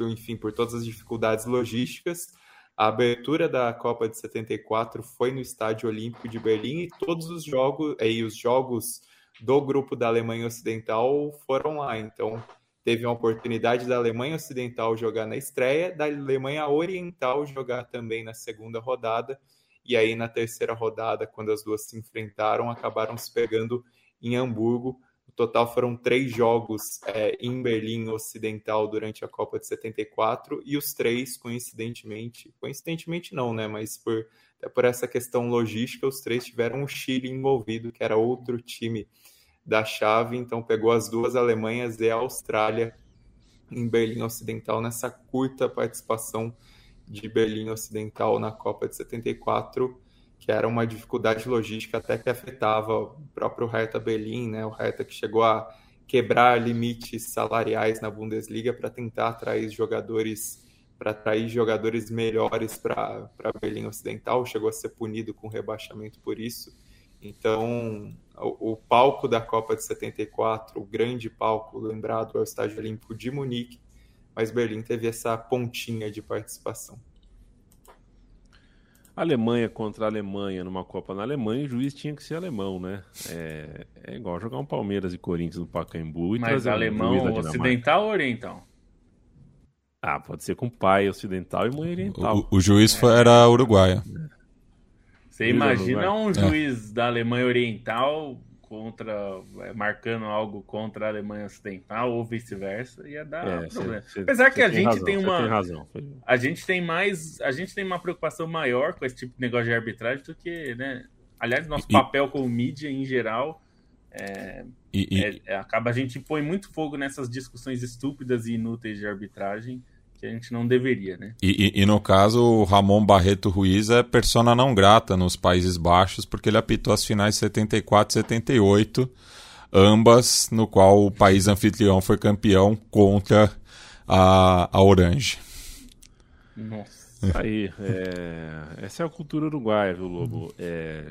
enfim, por todas as dificuldades logísticas, a abertura da Copa de 74 foi no Estádio Olímpico de Berlim e todos os jogos, e os jogos do grupo da Alemanha Ocidental foram lá. Então, teve uma oportunidade da Alemanha Ocidental jogar na estreia, da Alemanha Oriental jogar também na segunda rodada. E aí, na terceira rodada, quando as duas se enfrentaram, acabaram se pegando em Hamburgo total foram três jogos é, em Berlim Ocidental durante a Copa de 74 e os três, coincidentemente, coincidentemente não, né? Mas por, por essa questão logística, os três tiveram o Chile envolvido, que era outro time da chave, então pegou as duas Alemanhas e a Austrália em Berlim Ocidental nessa curta participação de Berlim Ocidental na Copa de 74 que era uma dificuldade logística até que afetava o próprio Hertha Berlim, né? O Hertha que chegou a quebrar limites salariais na Bundesliga para tentar atrair jogadores para atrair jogadores melhores para Berlim Ocidental, chegou a ser punido com rebaixamento por isso. Então, o, o, palco da Copa de 74, o grande palco lembrado é o Estádio Olímpico de Munique, mas Berlim teve essa pontinha de participação. Alemanha contra a Alemanha numa Copa na Alemanha, o juiz tinha que ser alemão, né? É, é igual jogar um Palmeiras e Corinthians no Pacaembu e Mas alemão um ocidental ou oriental? Ah, pode ser com pai ocidental e mãe oriental. O, o juiz foi, era uruguaio. Você imagina um juiz é. da Alemanha Oriental contra é, marcando algo contra a Alemanha Ocidental ou vice-versa ia dar é, problema. Cê, Apesar cê que a gente razão, tem uma razão, a gente tem mais a gente tem uma preocupação maior com esse tipo de negócio de arbitragem do que, né? Aliás, nosso e, papel como mídia em geral é, e, é, é, acaba a gente põe muito fogo nessas discussões estúpidas e inúteis de arbitragem que a gente não deveria, né? E, e, e, no caso, o Ramon Barreto Ruiz é persona não grata nos Países Baixos, porque ele apitou as finais 74 e 78, ambas no qual o país anfitrião foi campeão contra a, a Orange. Nossa. Aí, é... essa é a cultura uruguaia, viu, Lobo? É...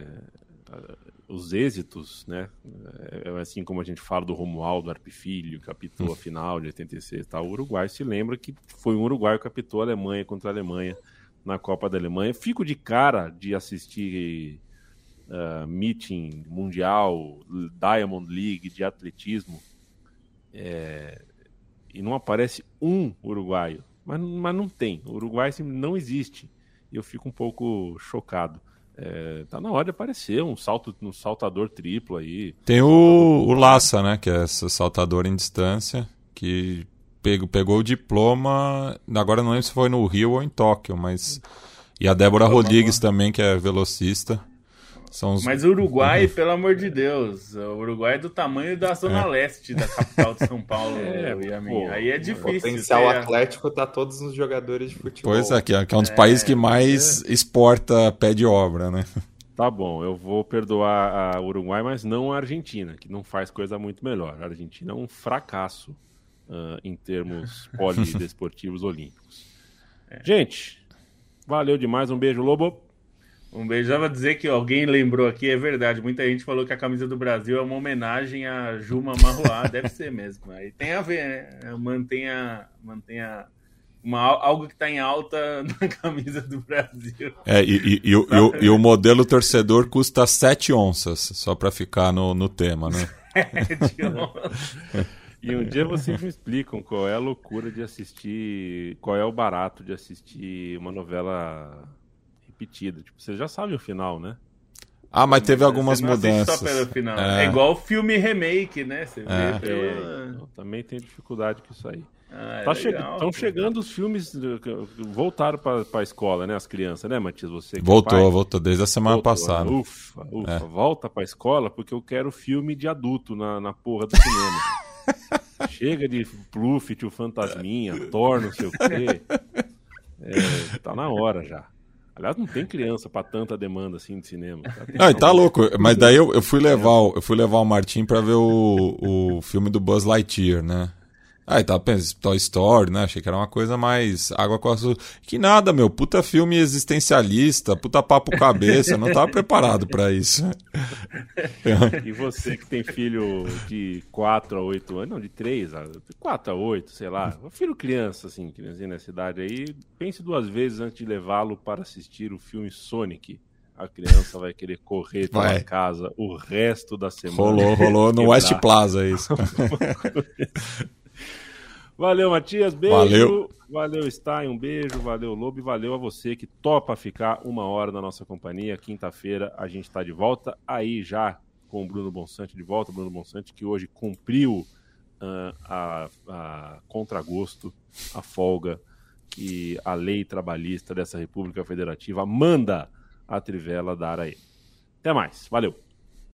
os êxitos, né? É, é assim como a gente fala do Romualdo Arpifilho, que apitou a final de 86 tal, o Uruguai se lembra que foi um Uruguai que apitou a Alemanha contra a Alemanha na Copa da Alemanha. Fico de cara de assistir uh, meeting mundial, Diamond League de atletismo, é, e não aparece um uruguaio. Mas, mas não tem. O Uruguai não existe. E eu fico um pouco chocado. É, tá na hora de aparecer um salto um saltador triplo aí. Tem o, o Lassa, né? Que é esse saltador em distância, que pegou, pegou o diploma. Agora não lembro se foi no Rio ou em Tóquio, mas. E a Débora Rodrigues também, que é velocista. São os... Mas o Uruguai, pelo amor de Deus, o Uruguai é do tamanho da zona é. leste da capital de São Paulo. é, e a minha. Aí é difícil. O potencial ter... atlético tá todos nos jogadores de futebol. Pois é, que é, que é um dos é, países que mais é. exporta pé de obra, né? Tá bom, eu vou perdoar a Uruguai, mas não a Argentina, que não faz coisa muito melhor. A Argentina é um fracasso uh, em termos polidesportivos olímpicos. É. Gente, valeu demais, um beijo, Lobo. Um beijo. Já vou dizer que alguém lembrou aqui, é verdade. Muita gente falou que a camisa do Brasil é uma homenagem a Juma Marruá. Deve ser mesmo. Aí tem a ver, né? Mantenha, mantenha uma, algo que está em alta na camisa do Brasil. É, e, e, e, o, e, o, modelo torcedor custa 7 onças, só para ficar no, no tema, né? 7 onças. E um dia vocês me explicam qual é a loucura de assistir, qual é o barato de assistir uma novela repetida. Tipo, você já sabe o final, né? Ah, mas teve algumas mudanças. Só pelo final. É. é igual filme remake, né? Você é. vê eu, eu, também tenho dificuldade com isso aí. Ah, é tá Estão che chegando os filmes. Voltaram para a escola, né? As crianças, né, Matias? Você voltou, é voltou desde a semana voltou. passada. Ufa, ufa. É. Volta para a escola porque eu quero filme de adulto na, na porra do cinema. Chega de Pluft, o Fantasminha, Thor, não sei o quê. É, tá na hora já. Aliás, não tem criança para tanta demanda assim de cinema. Tá? Não, e tá louco. Mas daí eu, eu fui levar, eu fui levar o Martim para ver o, o filme do Buzz Lightyear, né? Aí tava pensando, Toy Story, né? Achei que era uma coisa mais água com açúcar. Que nada, meu. Puta filme existencialista, puta papo cabeça. não tava preparado para isso. e você que tem filho de 4 a 8 anos, não, de 3 a 4 a 8, sei lá. Filho criança, assim, criancinha nessa idade aí. Pense duas vezes antes de levá-lo para assistir o filme Sonic a criança vai querer correr pela casa o resto da semana. Rolou, rolou no West Plaza isso. Valeu, Matias. Beijo. Valeu. Valeu, Stein. Um beijo. Valeu, Lobo. E valeu a você que topa ficar uma hora na nossa companhia. Quinta-feira a gente está de volta. Aí já com o Bruno Bonsante de volta. Bruno Bonsante que hoje cumpriu uh, a, a contragosto, a folga que a lei trabalhista dessa República Federativa manda a Trivela dar a ele. Até mais. Valeu.